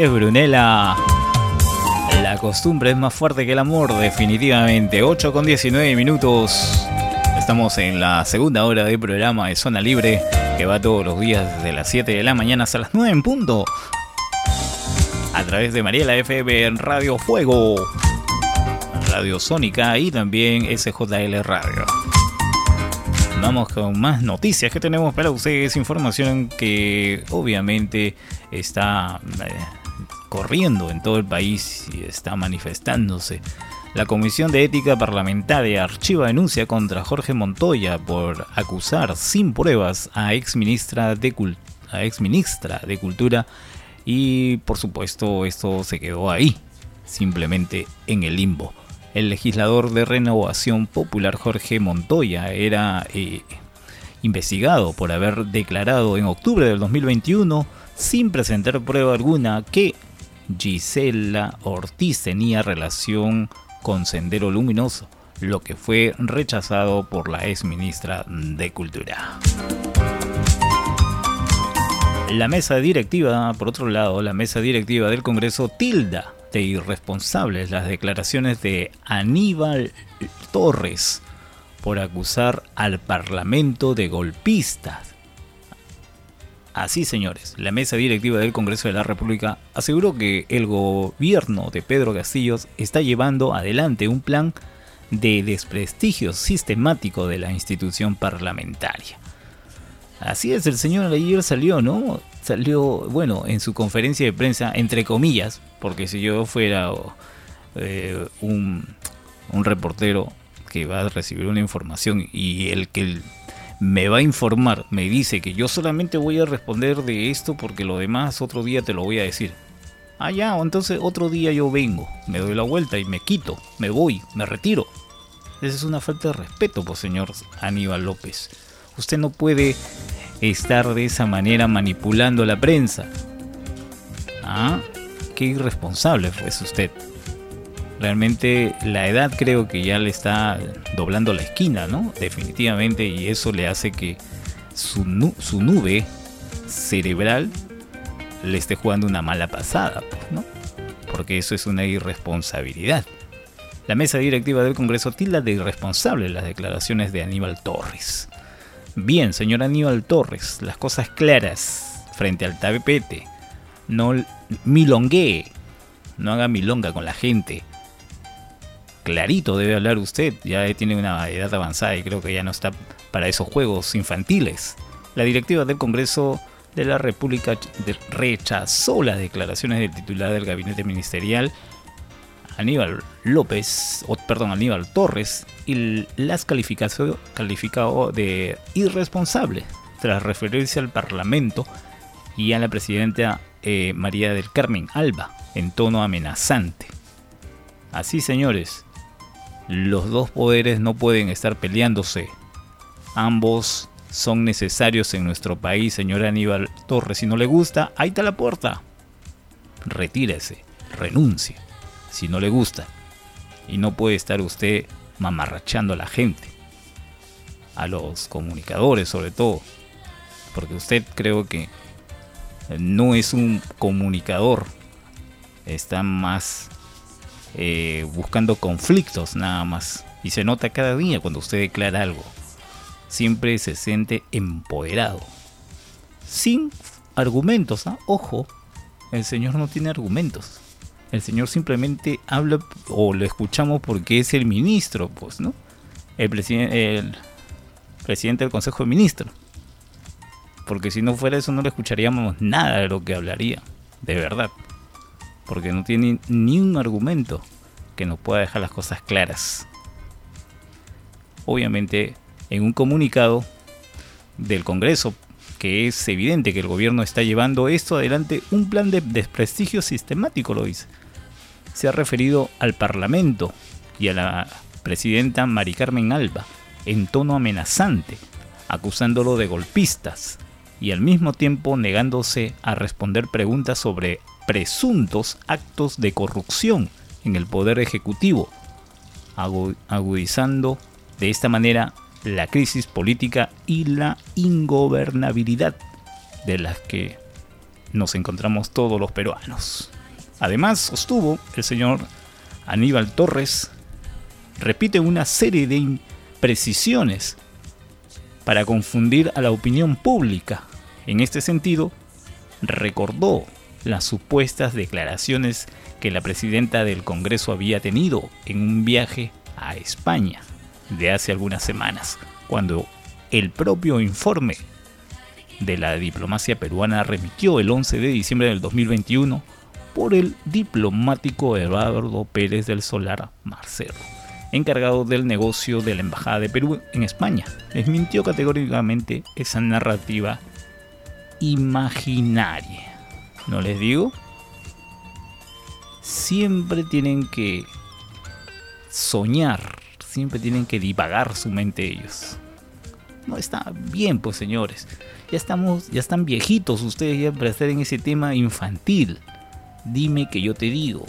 Es, Brunella. La costumbre es más fuerte que el amor, definitivamente. 8 con 19 minutos. Estamos en la segunda hora del programa de Zona Libre, que va todos los días desde las 7 de la mañana hasta las 9 en punto. A través de Mariela FM en Radio Fuego, Radio Sónica y también SJL Radio. Vamos con más noticias que tenemos para ustedes, información que obviamente está eh, corriendo en todo el país y está manifestándose. La Comisión de Ética Parlamentaria archiva denuncia contra Jorge Montoya por acusar sin pruebas a ex ministra de, Cul- a ex ministra de Cultura y por supuesto esto se quedó ahí, simplemente en el limbo. El legislador de Renovación Popular Jorge Montoya era eh, investigado por haber declarado en octubre del 2021 sin presentar prueba alguna que Gisela Ortiz tenía relación con Sendero Luminoso, lo que fue rechazado por la ex ministra de Cultura. La mesa directiva, por otro lado, la mesa directiva del Congreso tilda de irresponsables las declaraciones de Aníbal Torres por acusar al Parlamento de golpistas. Así, señores, la mesa directiva del Congreso de la República aseguró que el gobierno de Pedro Castillos está llevando adelante un plan de desprestigio sistemático de la institución parlamentaria. Así es, el señor ayer salió, ¿no? Salió, bueno, en su conferencia de prensa, entre comillas, porque si yo fuera eh, un, un reportero que va a recibir una información y el que me va a informar me dice que yo solamente voy a responder de esto porque lo demás otro día te lo voy a decir. Ah, ya, entonces otro día yo vengo, me doy la vuelta y me quito, me voy, me retiro. Esa es una falta de respeto, pues señor Aníbal López. Usted no puede estar de esa manera manipulando la prensa. Ah, qué irresponsable fue usted. Realmente la edad creo que ya le está doblando la esquina, ¿no? Definitivamente, y eso le hace que su, nu- su nube cerebral le esté jugando una mala pasada, pues, ¿no? Porque eso es una irresponsabilidad. La mesa directiva del Congreso tilda de irresponsable las declaraciones de Aníbal Torres. Bien, señor Aníbal Torres, las cosas claras frente al tapete. No milonguee, no haga milonga con la gente. Clarito debe hablar usted, ya tiene una edad avanzada y creo que ya no está para esos juegos infantiles. La directiva del Congreso de la República rechazó las declaraciones del titular del gabinete ministerial Aníbal López, o perdón, Aníbal Torres, y las calificado de irresponsable tras referirse al Parlamento y a la presidenta eh, María del Carmen Alba en tono amenazante. Así, señores, los dos poderes no pueden estar peleándose. Ambos son necesarios en nuestro país, señor Aníbal Torres. Si no le gusta, ahí está la puerta. Retírese, renuncie si no le gusta. Y no puede estar usted mamarrachando a la gente, a los comunicadores sobre todo, porque usted creo que no es un comunicador, está más eh, buscando conflictos nada más. Y se nota cada día cuando usted declara algo. Siempre se siente empoderado. Sin argumentos, ¿ah? ojo, el señor no tiene argumentos. El señor simplemente habla o lo escuchamos porque es el ministro, pues, ¿no? El, presiden- el presidente del Consejo de Ministros. Porque si no fuera eso no le escucharíamos nada de lo que hablaría, de verdad. Porque no tiene ni un argumento que nos pueda dejar las cosas claras. Obviamente en un comunicado del Congreso que es evidente que el gobierno está llevando esto adelante, un plan de desprestigio sistemático, lo. Se ha referido al Parlamento y a la presidenta Mari Carmen Alba en tono amenazante, acusándolo de golpistas y al mismo tiempo negándose a responder preguntas sobre presuntos actos de corrupción en el Poder Ejecutivo, agudizando de esta manera la crisis política y la ingobernabilidad de las que nos encontramos todos los peruanos. Además, sostuvo el señor Aníbal Torres, repite una serie de imprecisiones para confundir a la opinión pública. En este sentido, recordó las supuestas declaraciones que la presidenta del Congreso había tenido en un viaje a España de hace algunas semanas, cuando el propio informe de la diplomacia peruana remitió el 11 de diciembre del 2021 por el diplomático Eduardo Pérez del Solar Marcelo, encargado del negocio de la Embajada de Perú en España. Desmintió categóricamente esa narrativa imaginaria. ¿No les digo? Siempre tienen que soñar siempre tienen que divagar su mente ellos. No está bien, pues señores. Ya estamos, ya están viejitos ustedes ya para estar en ese tema infantil. Dime que yo te digo.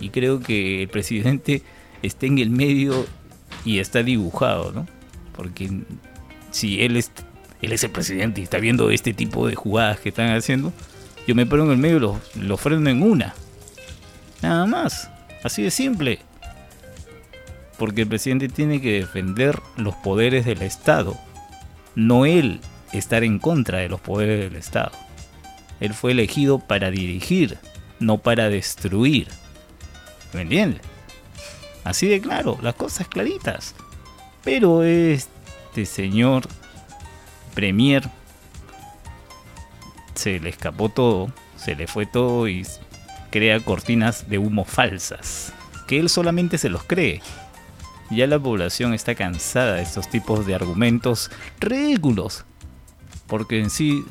Y creo que el presidente está en el medio y está dibujado, ¿no? Porque si él es, él es el presidente y está viendo este tipo de jugadas que están haciendo, yo me pongo en el medio y lo, lo freno en una. Nada más. Así de simple porque el presidente tiene que defender los poderes del Estado, no él estar en contra de los poderes del Estado. Él fue elegido para dirigir, no para destruir. ¿Me entiendes? Así de claro, las cosas claritas. Pero este señor Premier. Se le escapó todo, se le fue todo y crea cortinas de humo falsas, que él solamente se los cree. Ya la población está cansada de estos tipos de argumentos ridículos. Porque en sí,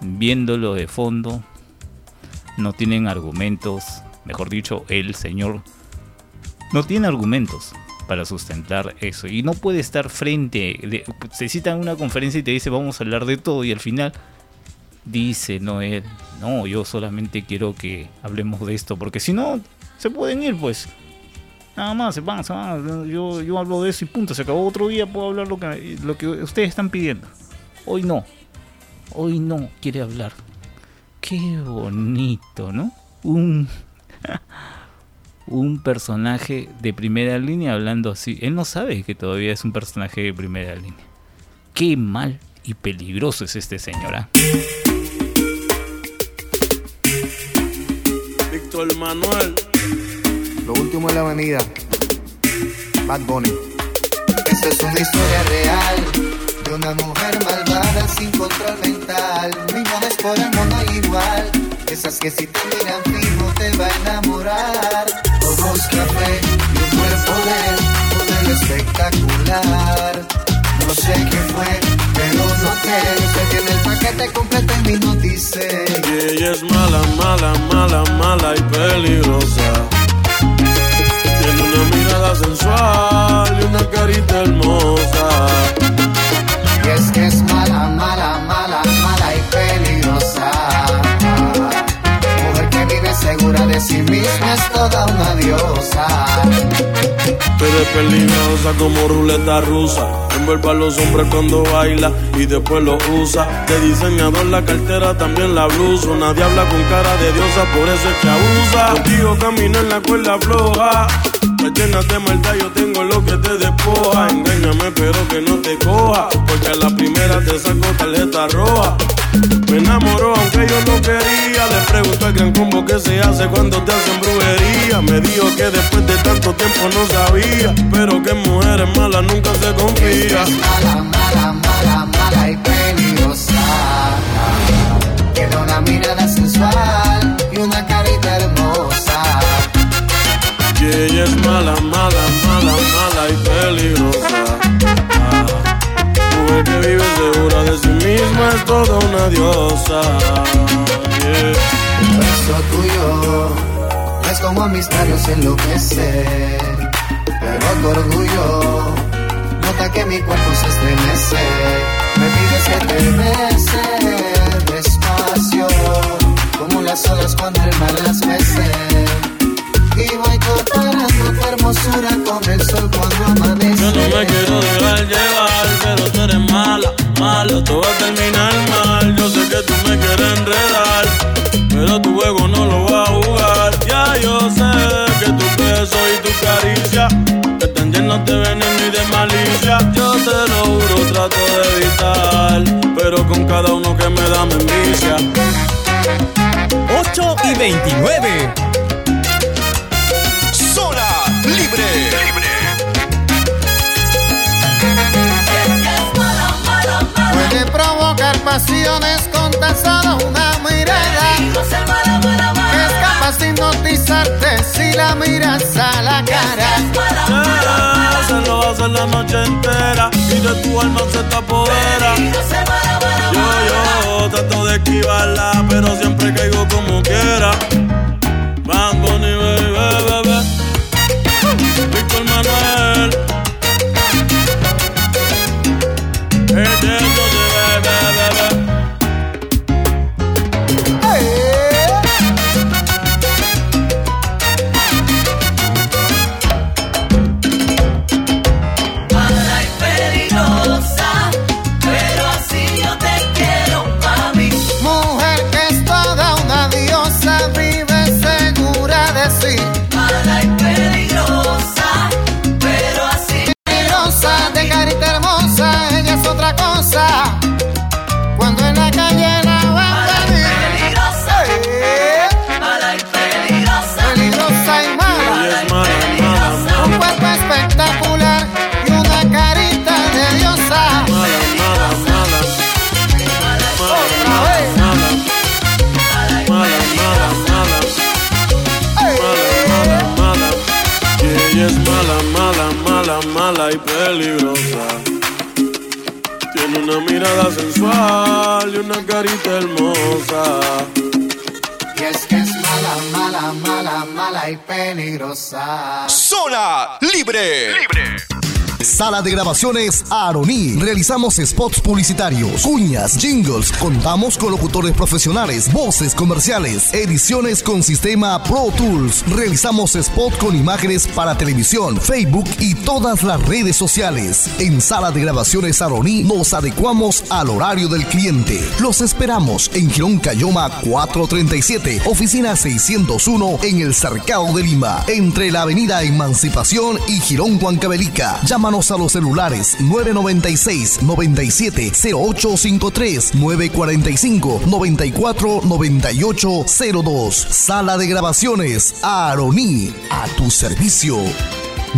viéndolo de fondo, no tienen argumentos, mejor dicho, el señor no tiene argumentos para sustentar eso. Y no puede estar frente, se cita en una conferencia y te dice vamos a hablar de todo y al final dice, no, él, no, yo solamente quiero que hablemos de esto, porque si no, se pueden ir pues. Nada más, se van, se van. Yo, yo hablo de eso y punto. Se acabó otro día, puedo hablar lo que, lo que ustedes están pidiendo. Hoy no. Hoy no quiere hablar. Qué bonito, ¿no? Un, un personaje de primera línea hablando así. Él no sabe que todavía es un personaje de primera línea. Qué mal y peligroso es este señor. ¿ah? Víctor Manuel. Lo último en la avenida. Bad Bunny. Esta es una historia real de una mujer malvada sin control mental. Millones por el mundo igual. Esas que si te miran fijo te va a enamorar. Café y un cuerpo de modelo espectacular. No sé qué fue, pero no sé Sé que en el paquete completo en mi noticia. Y ella es mala, mala, mala, mala y peligrosa una mirada sensual y una carita hermosa. Y es que es mala, segura de sí misma es toda una diosa. Pero es peligrosa como ruleta rusa. Envuelve a los hombres cuando baila y después lo usa. De diseñador la cartera, también la blusa. Nadie habla con cara de diosa, por eso es que abusa. Contigo camina en la cuerda floja. Me llenas de maldad, yo tengo lo que te despoja. Engáñame, pero que no te coja. Porque a la primera te saco tarjeta roja. Me enamoró aunque yo no quería. Le pregunto al gran combo que se hace cuando te hacen brujería. Me dijo que después de tanto tiempo no sabía. Pero que mujeres malas nunca se confía. mala, mala, mala, mala y peligrosa. Tiene una mirada sensual y una carita hermosa. Y ella es mala, mala, una diosa. Un beso tuyo es como a mis labios enloquecer, pero tu orgullo nota que mi cuerpo se estremece. Me pides que te bese despacio, como las olas cuando el mar las mece. Y voy comparando tu hermosura con el sol cuando amanece. Yo no me quiero dejar llevar, pero mala, todo va a terminar mal. Yo sé que tú me quieres enredar, pero tu juego no lo va a jugar. Ya yo sé que tu beso y tu caricia están llenos de veneno y de malicia. Yo te lo juro, trato de evitar, pero con cada uno que me da me envicia. 8 y 29. Puede provocar pasiones con tan solo una mirada. Que es capaz de hipnotizarte si la miras a la cara. Se lo va a hacer la noche entera y de tu alma se te apodera. Yo, yo trato de esquivarla, pero siempre caigo como quiera. Grabaciones Aroní. Realizamos spots publicitarios, cuñas, jingles. Contamos con locutores profesionales, voces comerciales, ediciones con sistema Pro Tools. Realizamos spot con imágenes para televisión, Facebook y todas las redes sociales. En Sala de grabaciones Aroní nos adecuamos al horario del cliente. Los esperamos en Girón Cayoma 437, oficina 601 en el Cercado de Lima, entre la avenida Emancipación y Girón Huancavelica. Llámanos a los celulares 996 97 0853 945 94 98 02. Sala de grabaciones Aroní a tu servicio.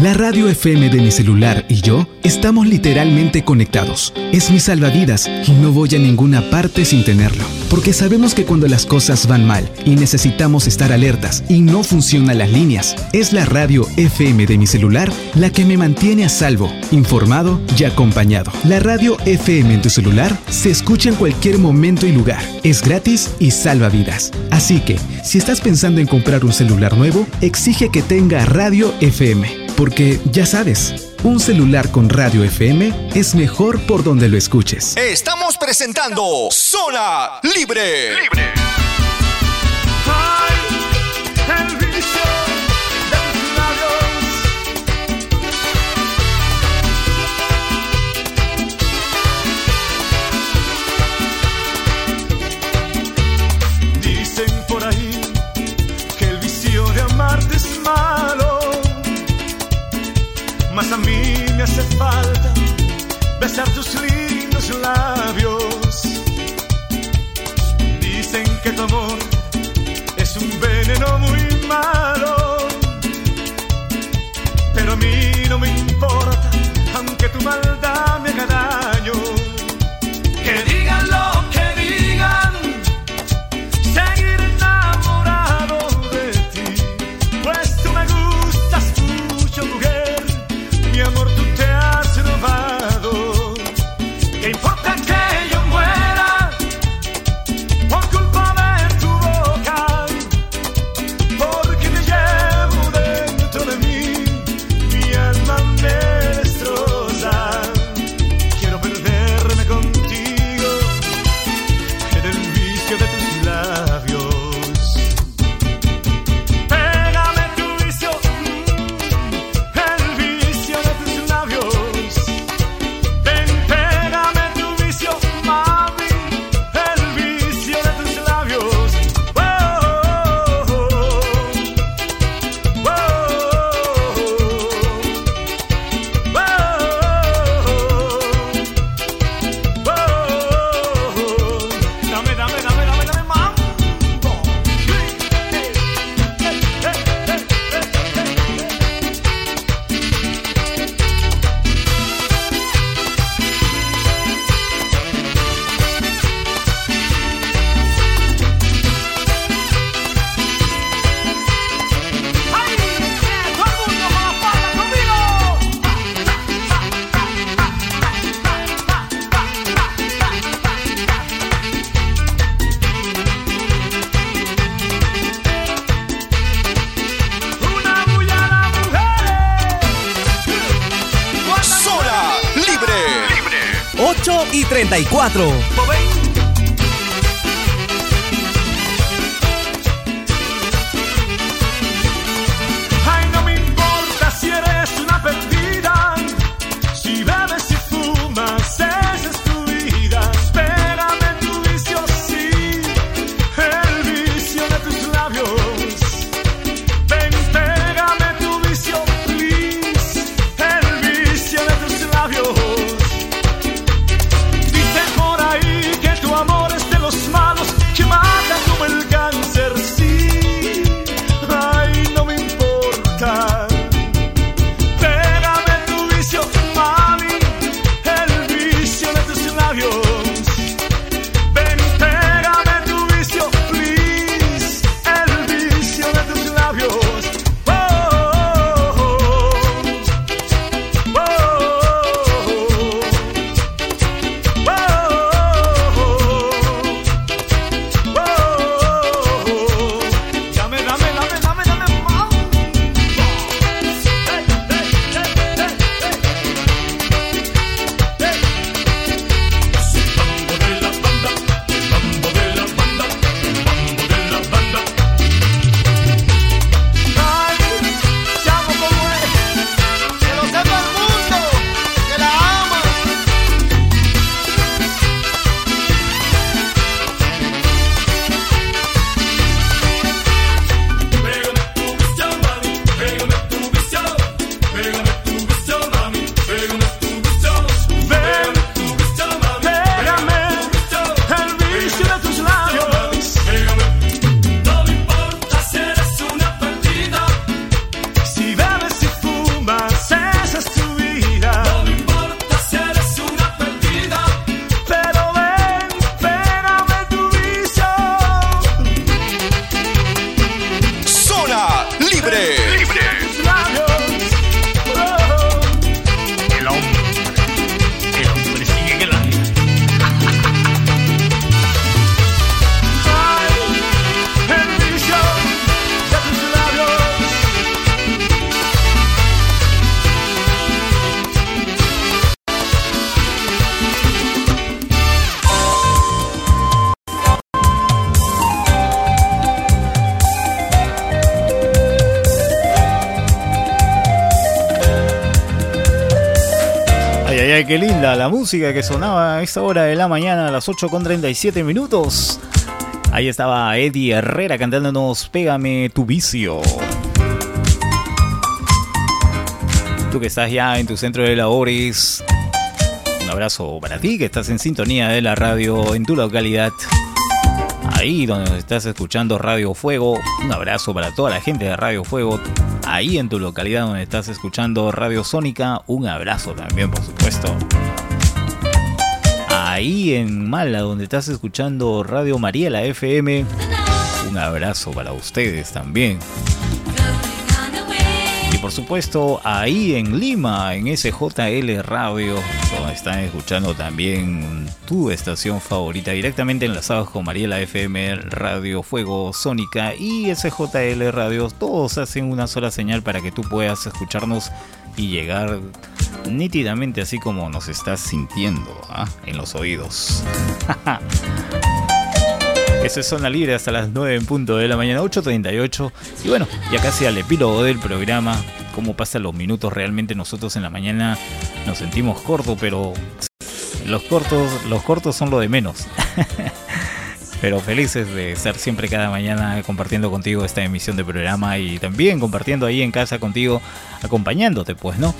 La radio FM de mi celular y yo estamos literalmente conectados. Es mi salvavidas y no voy a ninguna parte sin tenerlo. Porque sabemos que cuando las cosas van mal y necesitamos estar alertas y no funcionan las líneas, es la radio FM de mi celular la que me mantiene a salvo, informado y acompañado. La radio FM en tu celular se escucha en cualquier momento y lugar. Es gratis y salva vidas. Así que, si estás pensando en comprar un celular nuevo, exige que tenga radio FM. Porque ya sabes, un celular con radio FM es mejor por donde lo escuches. Estamos presentando Zona libre. El mas a mí me hace falta besar tus lindos labios. Dicen que tu amor es un veneno muy malo, pero a mí no me importa, aunque tu maldad me haga daño. La música que sonaba a esta hora de la mañana a las 8 con 37 minutos. Ahí estaba Eddie Herrera cantándonos Pégame tu vicio. Tú que estás ya en tu centro de labores, un abrazo para ti que estás en sintonía de la radio en tu localidad. Ahí donde estás escuchando Radio Fuego, un abrazo para toda la gente de Radio Fuego ahí en tu localidad donde estás escuchando Radio Sónica, un abrazo también, por supuesto. Ahí en Mala, donde estás escuchando Radio María, la FM, un abrazo para ustedes también. Por supuesto, ahí en Lima, en SJL Radio, donde están escuchando también tu estación favorita, directamente enlazados con Mariela FM, Radio Fuego Sónica y SJL Radio, todos hacen una sola señal para que tú puedas escucharnos y llegar nítidamente así como nos estás sintiendo ¿ah? en los oídos. Eso es Zona Libre hasta las 9 en punto de la mañana, 8.38. Y bueno, ya casi al epílogo del programa, cómo pasan los minutos, realmente nosotros en la mañana nos sentimos cortos, pero los cortos, los cortos son lo de menos. pero felices de estar siempre cada mañana compartiendo contigo esta emisión de programa y también compartiendo ahí en casa contigo, acompañándote pues, ¿no?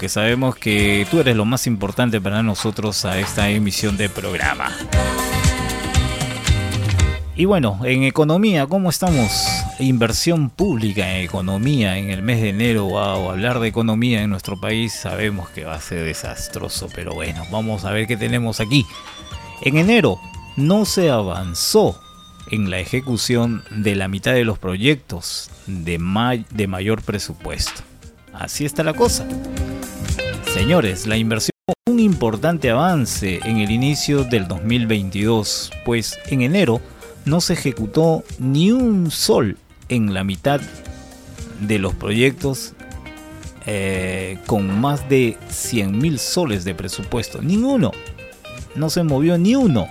Porque sabemos que tú eres lo más importante para nosotros a esta emisión de programa. Y bueno, en economía, ¿cómo estamos? Inversión pública en economía en el mes de enero. Wow, hablar de economía en nuestro país sabemos que va a ser desastroso, pero bueno, vamos a ver qué tenemos aquí. En enero no se avanzó en la ejecución de la mitad de los proyectos de, de mayor presupuesto. Así está la cosa. Señores, la inversión un importante avance en el inicio del 2022, pues en enero no se ejecutó ni un sol en la mitad de los proyectos eh, con más de 100 mil soles de presupuesto. Ninguno. No se movió ni uno.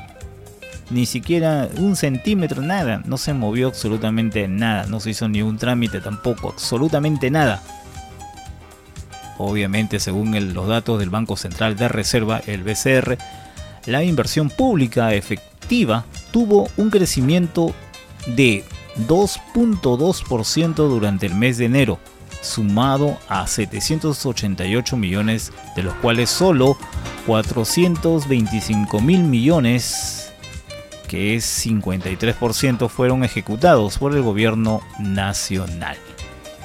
Ni siquiera un centímetro, nada. No se movió absolutamente nada. No se hizo ni un trámite tampoco. Absolutamente nada. Obviamente, según los datos del Banco Central de Reserva, el BCR, la inversión pública efectiva tuvo un crecimiento de 2.2% durante el mes de enero, sumado a 788 millones, de los cuales solo 425 mil millones, que es 53%, fueron ejecutados por el gobierno nacional.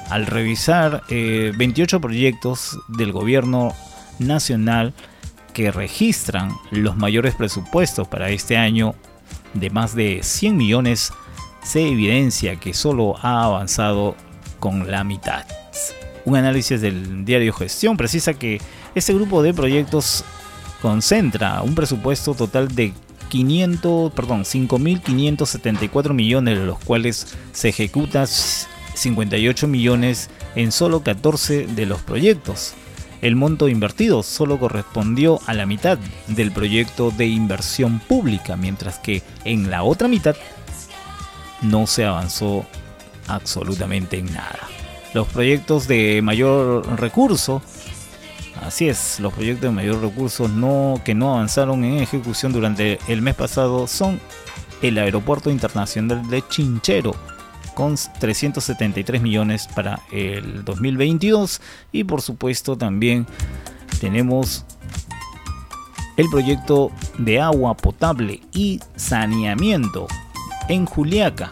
Al revisar 28 eh, proyectos del gobierno nacional que registran los mayores presupuestos para este año de más de 100 millones, se evidencia que solo ha avanzado con la mitad. Un análisis del diario Gestión precisa que este grupo de proyectos concentra un presupuesto total de 500, perdón, 5.574 millones, de los cuales se ejecuta 58 millones en solo 14 de los proyectos. El monto invertido solo correspondió a la mitad del proyecto de inversión pública, mientras que en la otra mitad no se avanzó absolutamente en nada. Los proyectos de mayor recurso, así es, los proyectos de mayor recurso no, que no avanzaron en ejecución durante el mes pasado son el Aeropuerto Internacional de Chinchero, con 373 millones para el 2022 y por supuesto también tenemos el proyecto de agua potable y saneamiento en Juliaca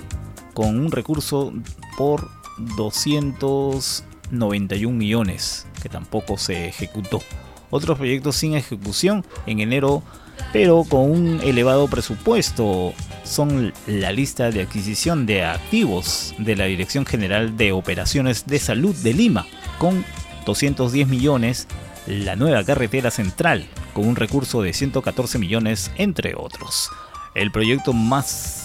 con un recurso por 291 millones que tampoco se ejecutó. Otros proyectos sin ejecución en enero pero con un elevado presupuesto son la lista de adquisición de activos de la Dirección General de Operaciones de Salud de Lima con 210 millones, la nueva carretera central con un recurso de 114 millones entre otros. El proyecto más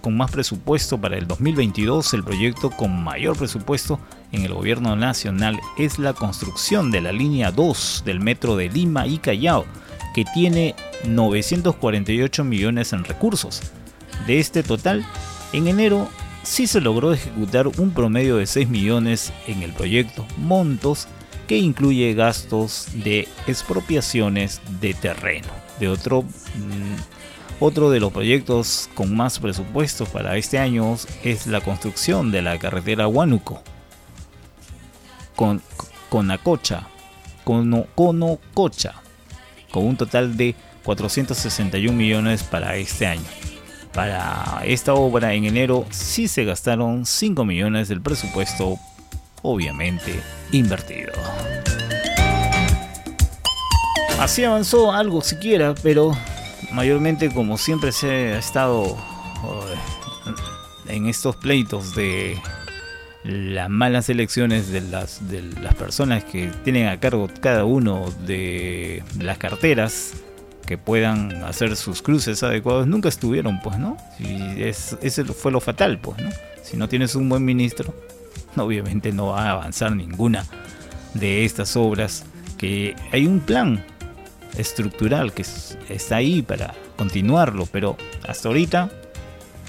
con más presupuesto para el 2022, el proyecto con mayor presupuesto en el gobierno nacional es la construcción de la línea 2 del metro de Lima y Callao, que tiene 948 millones en recursos. De este total, en enero sí se logró ejecutar un promedio de 6 millones en el proyecto, montos que incluye gastos de expropiaciones de terreno. De otro mm, otro de los proyectos con más presupuesto para este año es la construcción de la carretera Huánuco con Conacocha, Conococha, con un total de 461 millones para este año. Para esta obra en enero sí se gastaron 5 millones del presupuesto, obviamente invertido. Así avanzó algo siquiera, pero mayormente como siempre se ha estado en estos pleitos de las malas elecciones de las, de las personas que tienen a cargo cada uno de las carteras que puedan hacer sus cruces adecuados nunca estuvieron pues no y es, ese fue lo fatal pues no si no tienes un buen ministro obviamente no va a avanzar ninguna de estas obras que hay un plan estructural que está ahí para continuarlo, pero hasta ahorita,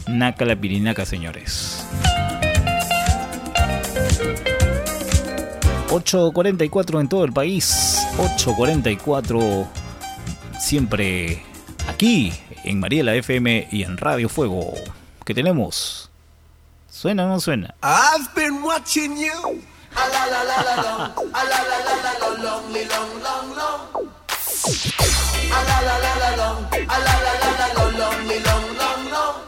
naca la pirinaca, señores. 8.44 en todo el país, 8.44 siempre aquí en Mariela FM y en Radio Fuego. ¿Qué tenemos? ¿Suena o no suena? I've been watching you.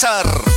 César.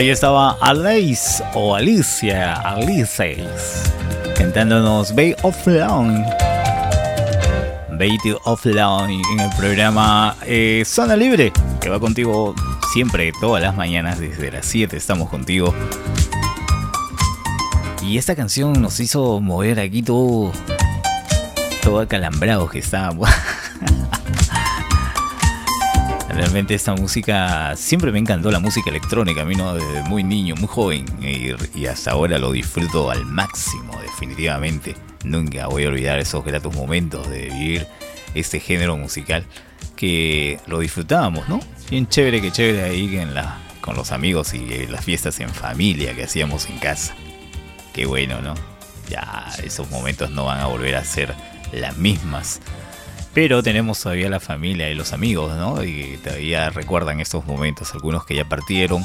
Ahí estaba Alice o Alicia, Alice, cantándonos Bay of Lawn. Bay of Lawn en el programa eh, Zona Libre, que va contigo siempre, todas las mañanas, desde las 7 estamos contigo. Y esta canción nos hizo mover aquí todo, todo acalambrado que estábamos. Realmente esta música, siempre me encantó la música electrónica, a mí no, desde muy niño, muy joven, y, hasta ahora lo disfruto al máximo, definitivamente. Nunca voy a olvidar esos gratos momentos de vivir este género musical que lo disfrutábamos, ¿no? Bien chévere, que chévere ahí en la, con los amigos y las fiestas en familia que hacíamos en casa. Qué bueno, ¿no? Ya esos momentos no van a volver a ser las mismas. Pero tenemos todavía la familia y los amigos, ¿no? Y todavía recuerdan estos momentos. Algunos que ya partieron,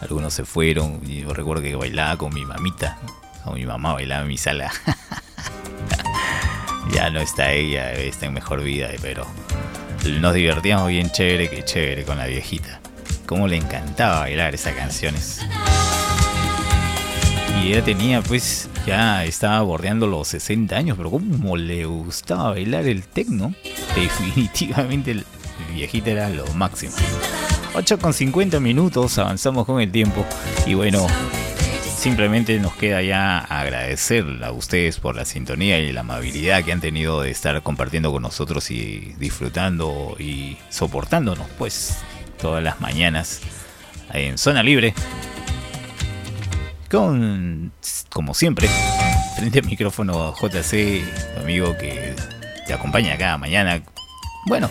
algunos se fueron. Yo recuerdo que bailaba con mi mamita, con mi mamá bailaba en mi sala. ya no está ella, está en mejor vida, pero nos divertíamos bien chévere que chévere con la viejita. Cómo le encantaba bailar esas canciones. Y ella tenía pues ya estaba bordeando los 60 años, pero como le gustaba bailar el tecno, definitivamente el viejita era lo máximo. 8 con 50 minutos, avanzamos con el tiempo. Y bueno, Simplemente nos queda ya agradecer a ustedes por la sintonía y la amabilidad que han tenido de estar compartiendo con nosotros y disfrutando y soportándonos, pues, todas las mañanas en Zona Libre. Con, como siempre, frente al micrófono JC, amigo que te acompaña cada mañana. Bueno,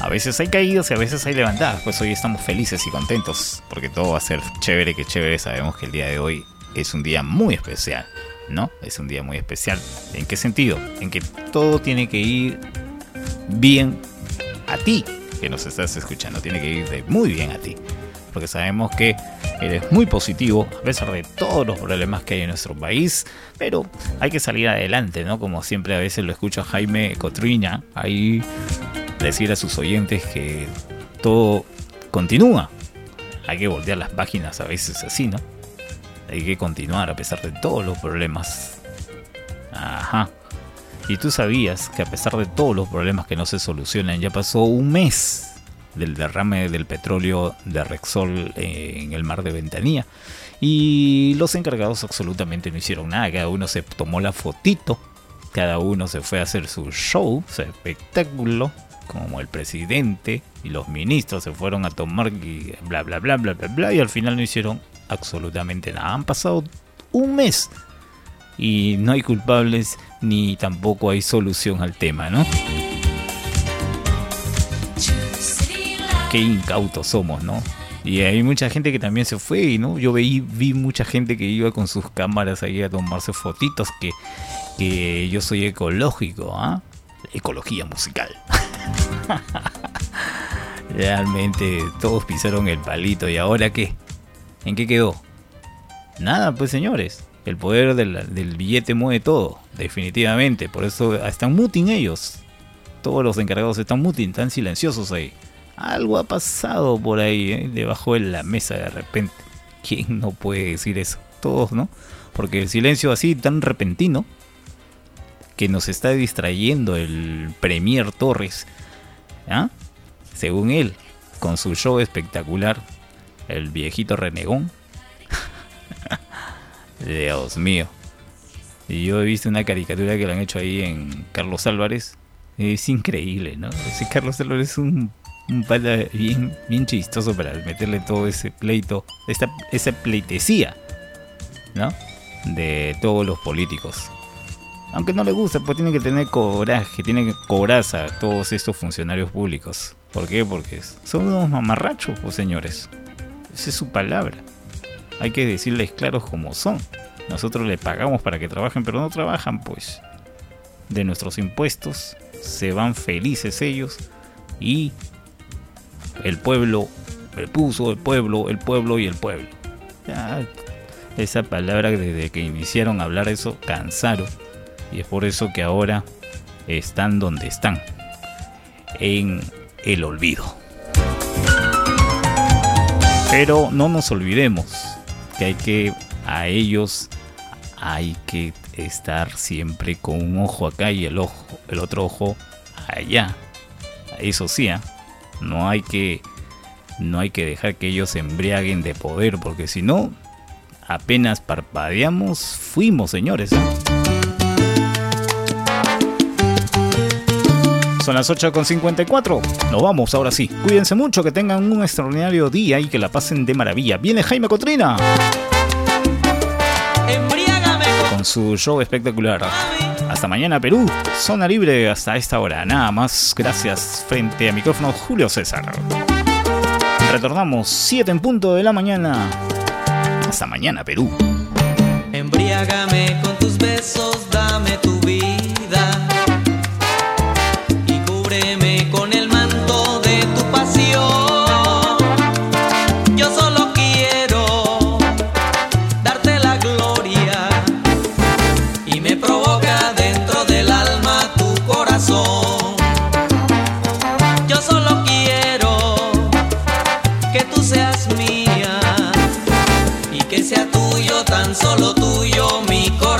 a veces hay caídos y a veces hay levantadas, pues hoy estamos felices y contentos porque todo va a ser chévere, que chévere. Sabemos que el día de hoy es un día muy especial, ¿no? Es un día muy especial. ¿En qué sentido? En que todo tiene que ir bien a ti, que nos estás escuchando. Tiene que ir de muy bien a ti. Porque sabemos que eres muy positivo a pesar de todos los problemas que hay en nuestro país. Pero hay que salir adelante, ¿no? Como siempre a veces lo escucho a Jaime Cotriña ahí decir a sus oyentes que todo continúa. Hay que voltear las páginas a veces así, ¿no? Hay que continuar a pesar de todos los problemas. Ajá. Y tú sabías que a pesar de todos los problemas que no se solucionan, ya pasó un mes del derrame del petróleo de Rexol en el mar de Ventanilla. Y los encargados absolutamente no hicieron nada. Cada uno se tomó la fotito. Cada uno se fue a hacer su show, su espectáculo. Como el presidente y los ministros se fueron a tomar y bla bla bla bla bla bla. Y al final no hicieron absolutamente nada. Han pasado un mes y no hay culpables ni tampoco hay solución al tema, ¿no? Qué incautos somos, ¿no? Y hay mucha gente que también se fue, ¿no? Yo vi, vi mucha gente que iba con sus cámaras ahí a tomarse fotitos, que, que yo soy ecológico, ¿ah? Ecología musical. Realmente todos pisaron el palito y ahora qué? ¿En qué quedó? Nada, pues señores. El poder del, billete mueve todo, definitivamente. Por eso están muting ellos. Todos los encargados están muting, están silenciosos ahí. Algo ha pasado por ahí, ¿eh? debajo de la mesa de repente. ¿Quién no puede decir eso? Todos, ¿no? Porque el silencio así tan repentino que nos está distrayendo el Premier Torres, ¿ah? según él, con su show espectacular, el viejito renegón. Dios mío. Y yo he visto una caricatura que le han hecho ahí en Carlos Álvarez. Es increíble, ¿no? Ese Carlos Álvarez es un, un pata bien, bien chistoso para meterle todo ese pleito, esta, esa pleitesía, ¿no? De todos los políticos. Aunque no le gusta, pues tiene que tener coraje, tiene que cobraza a todos estos funcionarios públicos. ¿Por qué? Porque son unos mamarrachos, pues señores. Esa es su palabra. Hay que decirles claros como son. Nosotros le pagamos para que trabajen, pero no trabajan, pues. De nuestros impuestos se van felices ellos y el pueblo, el puso, el pueblo, el pueblo y el pueblo. Esa palabra desde que iniciaron a hablar eso cansaron y es por eso que ahora están donde están, en el olvido. Pero no nos olvidemos que hay que a ellos hay que estar siempre con un ojo acá y el ojo el otro ojo allá. Eso sí, ¿eh? No hay que no hay que dejar que ellos se embriaguen de poder porque si no apenas parpadeamos fuimos, señores. Son las 8.54. Nos vamos ahora sí. Cuídense mucho, que tengan un extraordinario día y que la pasen de maravilla. Viene Jaime Cotrina. Con su show espectacular. Hasta mañana, Perú. Zona libre hasta esta hora. Nada más. Gracias. Frente a micrófono Julio César. Retornamos 7 en punto de la mañana. Hasta mañana, Perú. Embriágame con tus besos, dame tu vida. Tan solo tuyo mi corazón.